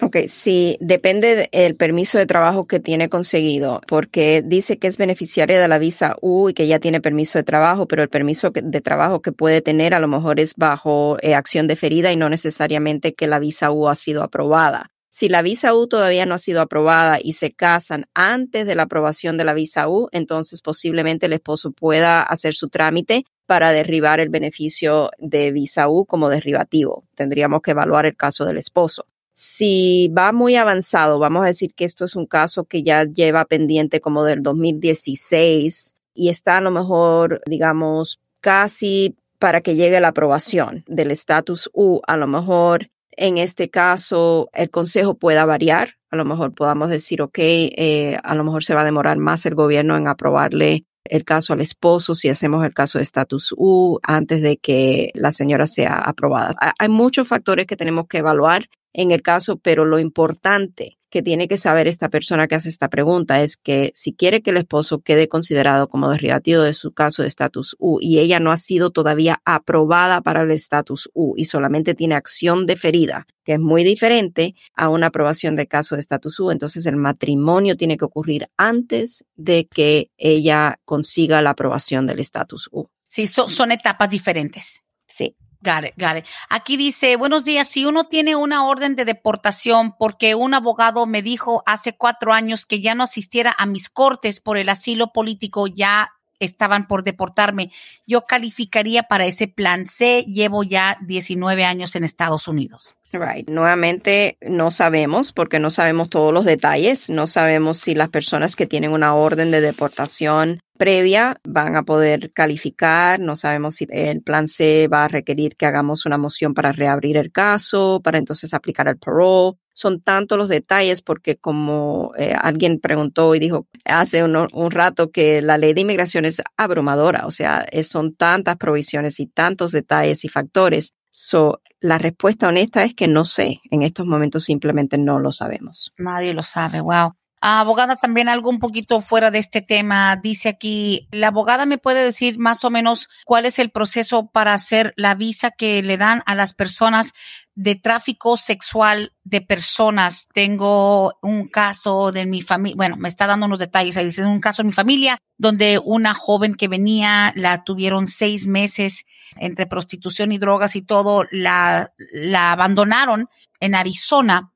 Ok, sí, depende del permiso de trabajo que tiene conseguido, porque dice que es beneficiaria de la visa U y que ya tiene permiso de trabajo, pero el permiso de trabajo que puede tener a lo mejor es bajo eh, acción deferida y no necesariamente que la visa U ha sido aprobada. Si la visa U todavía no ha sido aprobada y se casan antes de la aprobación de la visa U, entonces posiblemente el esposo pueda hacer su trámite para derribar el beneficio de visa U como derivativo. Tendríamos que evaluar el caso del esposo. Si va muy avanzado, vamos a decir que esto es un caso que ya lleva pendiente como del 2016 y está a lo mejor, digamos, casi para que llegue la aprobación del estatus U, a lo mejor en este caso el consejo pueda variar, a lo mejor podamos decir, ok, eh, a lo mejor se va a demorar más el gobierno en aprobarle el caso al esposo si hacemos el caso de estatus U antes de que la señora sea aprobada. Hay muchos factores que tenemos que evaluar en el caso, pero lo importante que tiene que saber esta persona que hace esta pregunta es que si quiere que el esposo quede considerado como derivativo de su caso de estatus U y ella no ha sido todavía aprobada para el estatus U y solamente tiene acción deferida, que es muy diferente a una aprobación de caso de estatus U, entonces el matrimonio tiene que ocurrir antes de que ella consiga la aprobación del estatus U. Sí, son etapas diferentes. Sí. Got it, got it. Aquí dice, buenos días, si uno tiene una orden de deportación porque un abogado me dijo hace cuatro años que ya no asistiera a mis cortes por el asilo político, ya estaban por deportarme, yo calificaría para ese plan C, llevo ya 19 años en Estados Unidos. Right. Nuevamente no sabemos porque no sabemos todos los detalles, no sabemos si las personas que tienen una orden de deportación previa van a poder calificar, no sabemos si el plan C va a requerir que hagamos una moción para reabrir el caso, para entonces aplicar el parole. Son tantos los detalles porque como eh, alguien preguntó y dijo hace un, rato que la ley de inmigración es abrumadora, o sea, son tantas provisiones y tantos detalles y factores. So, la respuesta honesta es que no sé, en estos momentos simplemente no lo sabemos. Nadie lo sabe, wow. Abogada, también algo un poquito fuera de este tema. Dice aquí, la abogada me puede decir más o menos cuál es el proceso para hacer la visa que le dan a las personas de tráfico sexual de personas. Tengo un caso de mi familia, bueno, me está dando unos detalles, ahí dice un caso en mi familia donde una joven que venía, la tuvieron seis meses entre prostitución y drogas y todo, la, la abandonaron en Arizona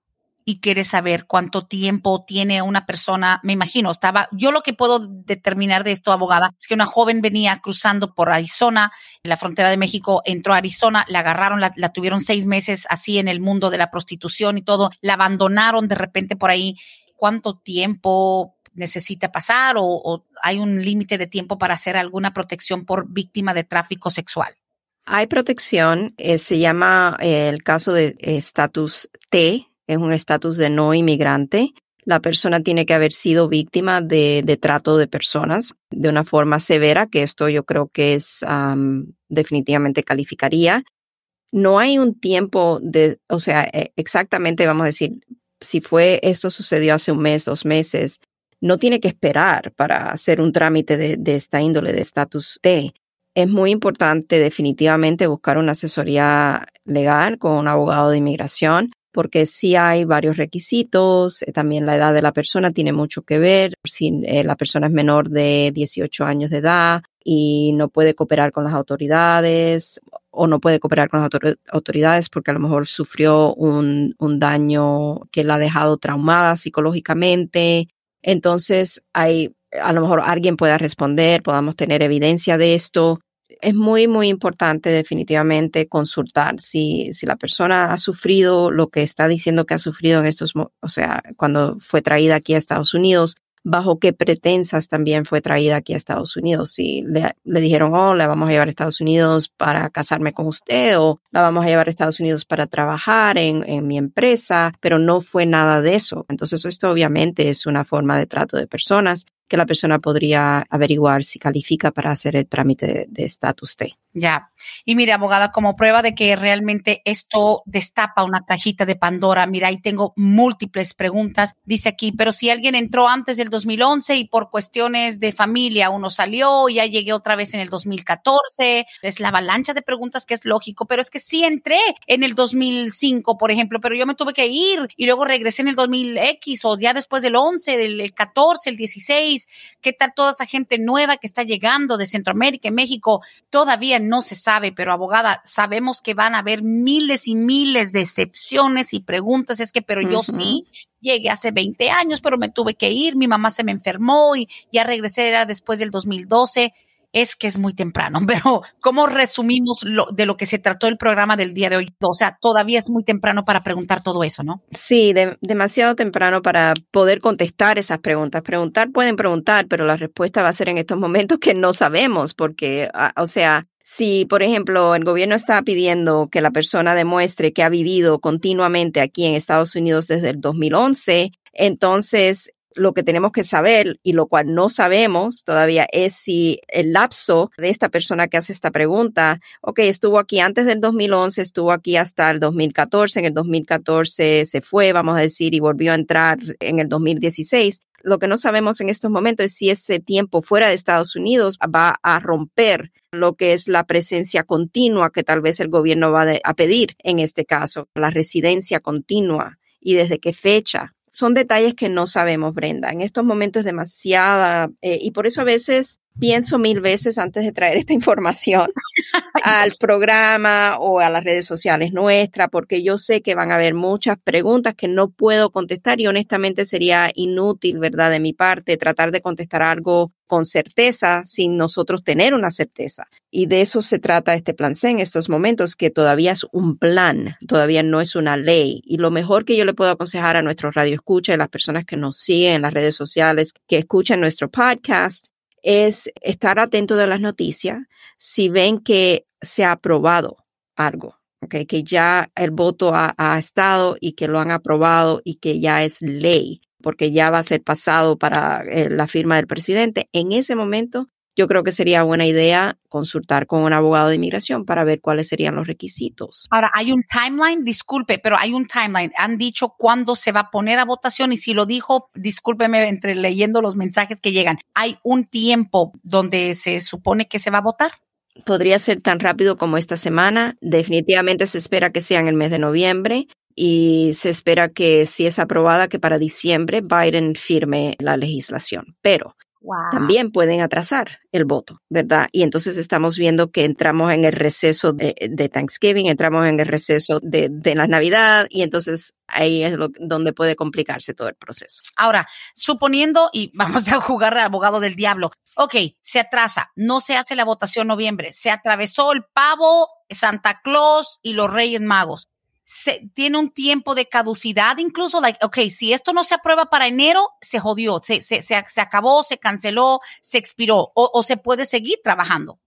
y quiere saber cuánto tiempo tiene una persona, me imagino, estaba, yo lo que puedo determinar de esto, abogada, es que una joven venía cruzando por Arizona, en la frontera de México, entró a Arizona, la agarraron, la, tuvieron seis meses así en el mundo de la prostitución y todo, la abandonaron de repente por ahí. ¿Cuánto tiempo necesita pasar o, hay un límite de tiempo para hacer alguna protección por víctima de tráfico sexual? Hay protección, eh, se llama eh, el caso de estatus T, es un estatus de no inmigrante. La persona tiene que haber sido víctima de, trato de personas de una forma severa, que esto yo creo que es definitivamente calificaría. No hay un tiempo de, o sea, e, exactamente vamos a decir, si fue esto sucedió hace un mes, dos meses, no tiene que esperar para hacer un trámite de, de esta índole de estatus T. Es muy importante definitivamente buscar una asesoría legal con un abogado de inmigración porque sí hay varios requisitos, eh, también la edad de la persona tiene mucho que ver, si eh, la persona es menor de 18 años de edad y no puede cooperar con las autoridades o no puede cooperar con las autoridades porque a lo mejor sufrió un, un daño que la ha dejado traumada psicológicamente. Entonces, hay, a lo mejor alguien pueda responder, podamos tener evidencia de esto es muy, muy importante definitivamente consultar si, si la persona ha sufrido lo que está diciendo que ha sufrido en estos, o sea, cuando fue traída aquí a Estados Unidos, bajo qué pretensas también fue traída aquí a Estados Unidos. Si le, dijeron, oh, la vamos a llevar a Estados Unidos para casarme con usted o la vamos a llevar a Estados Unidos para trabajar en, en mi empresa, pero no fue nada de eso. Entonces esto obviamente es una forma de trato de personas que la persona podría averiguar si califica para hacer el trámite de estatus T. Ya. Y mire, abogada, como prueba de que realmente esto destapa una cajita de Pandora, mira, ahí tengo múltiples preguntas. Dice aquí, pero si alguien entró antes del 2011 y por cuestiones de familia uno salió y ya llegué otra vez en el 2014, es la avalancha de preguntas que es lógico, pero es que sí entré en el 2005, por ejemplo, pero yo me tuve que ir y luego regresé en el 2000X o ya después del 11, del 14, el 16. ¿Qué tal toda esa gente nueva que está llegando de Centroamérica y México? Todavía no se sabe, pero abogada, sabemos que van a haber miles y miles de excepciones y preguntas. Es que, pero yo sí llegué hace 20 años, pero me tuve que ir, mi mamá se me enfermó y ya regresé, era después del 2012 es que es muy temprano, pero ¿cómo resumimos lo, de lo que se trató el programa del día de hoy? O sea, todavía es muy temprano para preguntar todo eso, ¿no? Sí, demasiado temprano para poder contestar esas preguntas. Preguntar pueden preguntar, pero la respuesta va a ser en estos momentos que no sabemos, porque, ah, o sea, si, por ejemplo, el gobierno está pidiendo que la persona demuestre que ha vivido continuamente aquí en Estados Unidos desde el 2011, entonces Lo que tenemos que saber y lo cual no sabemos todavía es si el lapso de esta persona que hace esta pregunta, ok, estuvo aquí antes del 2011, estuvo aquí hasta el 2014, en el 2014 se fue, vamos a decir, y volvió a entrar en el 2016. Lo que no sabemos en estos momentos es si ese tiempo fuera de Estados Unidos va a romper lo que es la presencia continua que tal vez el gobierno va a pedir en este caso, la residencia continua y desde qué fecha son detalles que no sabemos, Brenda. En estos momentos es demasiada, eh, y por eso a veces pienso mil veces antes de traer esta información al programa o a las redes sociales nuestras, porque yo sé que van a haber muchas preguntas que no puedo contestar y honestamente sería inútil, ¿verdad? De mi parte, tratar de contestar algo con certeza sin nosotros tener una certeza. Y de eso se trata este plan C en estos momentos, que todavía es un plan, todavía no es una ley. Y lo mejor que yo le puedo aconsejar a nuestros radioescuchas, a las personas que nos siguen en las redes sociales, que escuchan nuestro podcast, es estar atento de las noticias si ven que se ha aprobado algo, okay, que ya el voto ha, estado y que lo han aprobado y que ya es ley, porque ya va a ser pasado para eh, la firma del presidente. En ese momento yo creo que sería buena idea consultar con un abogado de inmigración para ver cuáles serían los requisitos. Ahora, hay un timeline, disculpe, pero hay un timeline. Han dicho cuándo se va a poner a votación y si lo dijo, discúlpeme entre leyendo los mensajes que llegan. ¿Hay un tiempo donde se supone que se va a votar? Podría ser tan rápido como esta semana. Definitivamente se espera que sea en el mes de noviembre y se espera que si es aprobada, que para diciembre Biden firme la legislación. Pero también pueden atrasar el voto, ¿verdad? Y entonces estamos viendo que entramos en el receso de, Thanksgiving, entramos en el receso de, la Navidad y entonces ahí es donde puede complicarse todo el proceso. Ahora, suponiendo, y vamos a jugar al abogado del diablo, ok, se atrasa, no se hace la votación noviembre, se atravesó el pavo, Santa Claus y los Reyes Magos se, tiene un tiempo de caducidad, incluso, like, ok, si esto no se aprueba para enero, se jodió, se, se, se, acabó, se canceló, se expiró, o, o se puede seguir trabajando.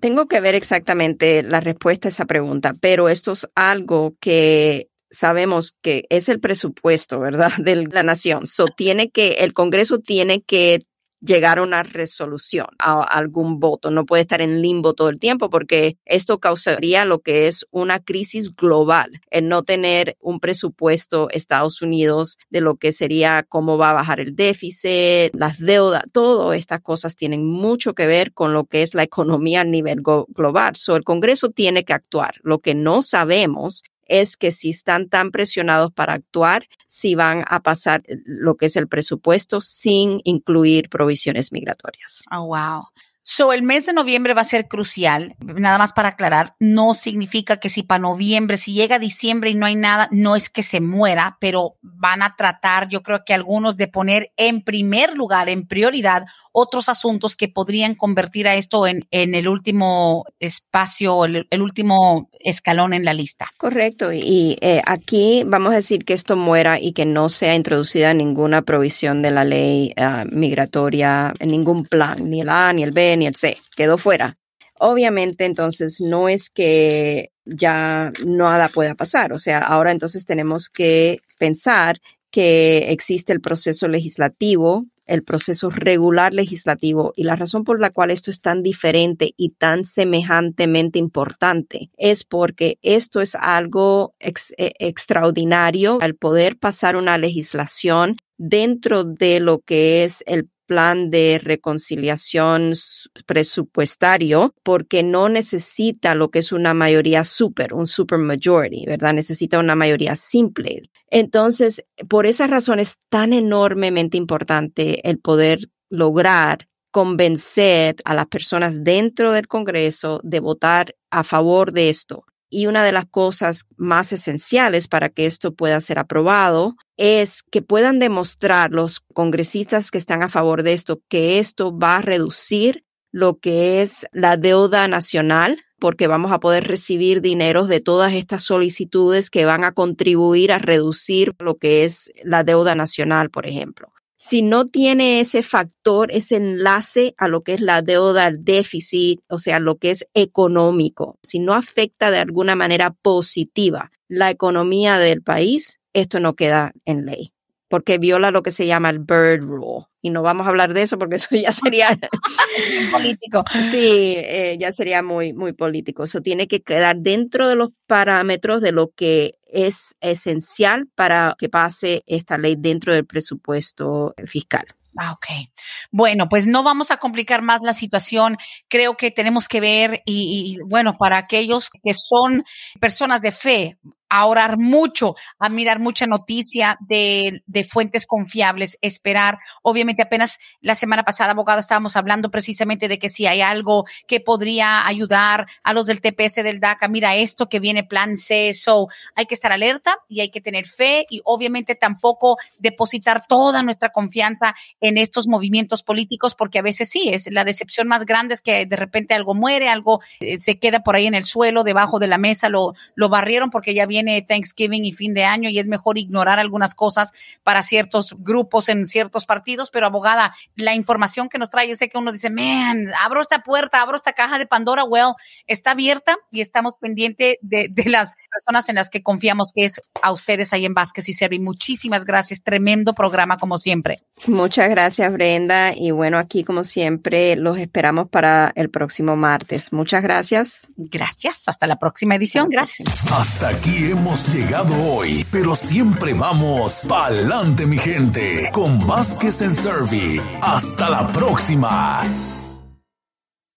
Tengo que ver exactamente la respuesta a esa pregunta, pero esto es algo que sabemos que es el presupuesto, ¿verdad? De la nación. So, tiene que, el Congreso tiene que llegar a una resolución, a, algún voto. No puede estar en limbo todo el tiempo porque esto causaría lo que es una crisis global, el no tener un presupuesto Estados Unidos de lo que sería cómo va a bajar el déficit, las deudas, todas estas cosas tienen mucho que ver con lo que es la economía a nivel global. So, el Congreso tiene que actuar. Lo que no sabemos es que si están tan presionados para actuar, si van a pasar lo que es el presupuesto sin incluir provisiones migratorias. Oh, wow. So, el mes de noviembre va a ser crucial. Nada más para aclarar, no significa que si para noviembre, si llega diciembre y no hay nada, no es que se muera, pero van a tratar, yo creo que algunos, de poner en primer lugar, en prioridad, otros asuntos que podrían convertir a esto en, en el último espacio, el, último escalón en la lista. Correcto. Y eh, aquí vamos a decir que esto muera y que no sea introducida ninguna provisión de la ley ah, migratoria, en ningún plan, ni el A, ni el B, ni el C, quedó fuera. Obviamente, entonces, no es que ya nada pueda pasar. O sea, ahora entonces tenemos que pensar que existe el proceso legislativo, el proceso regular legislativo y la razón por la cual esto es tan diferente y tan semejantemente importante es porque esto es algo e, extraordinario al poder pasar una legislación dentro de lo que es el plan de reconciliación presupuestario porque no necesita lo que es una mayoría super, un super majority, ¿verdad? Necesita una mayoría simple. Entonces, por esa razón es tan enormemente importante el poder lograr convencer a las personas dentro del Congreso de votar a favor de esto. Y una de las cosas más esenciales para que esto pueda ser aprobado es que puedan demostrar los congresistas que están a favor de esto que esto va a reducir lo que es la deuda nacional, porque vamos a poder recibir dinero de todas estas solicitudes que van a contribuir a reducir lo que es la deuda nacional, por ejemplo si no tiene ese factor, ese enlace a lo que es la deuda, el déficit, o sea, lo que es económico, si no afecta de alguna manera positiva la economía del país, esto no queda en ley porque viola lo que se llama el Bird Rule. Y no vamos a hablar de eso porque eso ya sería político. Sí, eh, ya sería muy, muy político. Eso tiene que quedar dentro de los parámetros de lo que es esencial para que pase esta ley dentro del presupuesto fiscal. Ah, ok. Bueno, pues no vamos a complicar más la situación. Creo que tenemos que ver y, y, bueno, para aquellos que son personas de fe, a orar mucho, a mirar mucha noticia de, de, fuentes confiables, esperar. Obviamente apenas la semana pasada, abogada, estábamos hablando precisamente de que si hay algo que podría ayudar a los del TPS del DACA, mira esto que viene plan C, so hay que estar alerta y hay que tener fe y obviamente tampoco depositar toda nuestra confianza en estos movimientos políticos porque a veces sí, es la decepción más grande es que de repente algo muere, algo eh, se queda por ahí en el suelo, debajo de la mesa, lo, lo barrieron porque ya viene Thanksgiving y fin de año y es mejor ignorar algunas cosas para ciertos grupos en ciertos partidos, pero abogada, la información que nos trae, yo sé que uno dice, man, abro esta puerta, abro esta caja de Pandora, well, está abierta y estamos pendientes de, de las personas en las que confiamos, que es a ustedes ahí en Vázquez y Servi. Muchísimas gracias, tremendo programa como siempre. Muchas gracias, Brenda. Y bueno, aquí como siempre, los esperamos para el próximo martes. Muchas gracias. Gracias. Hasta la próxima edición. Gracias. Hasta aquí hemos llegado hoy, pero siempre vamos pa'lante, mi gente, con Vázquez en Servi. Hasta la próxima.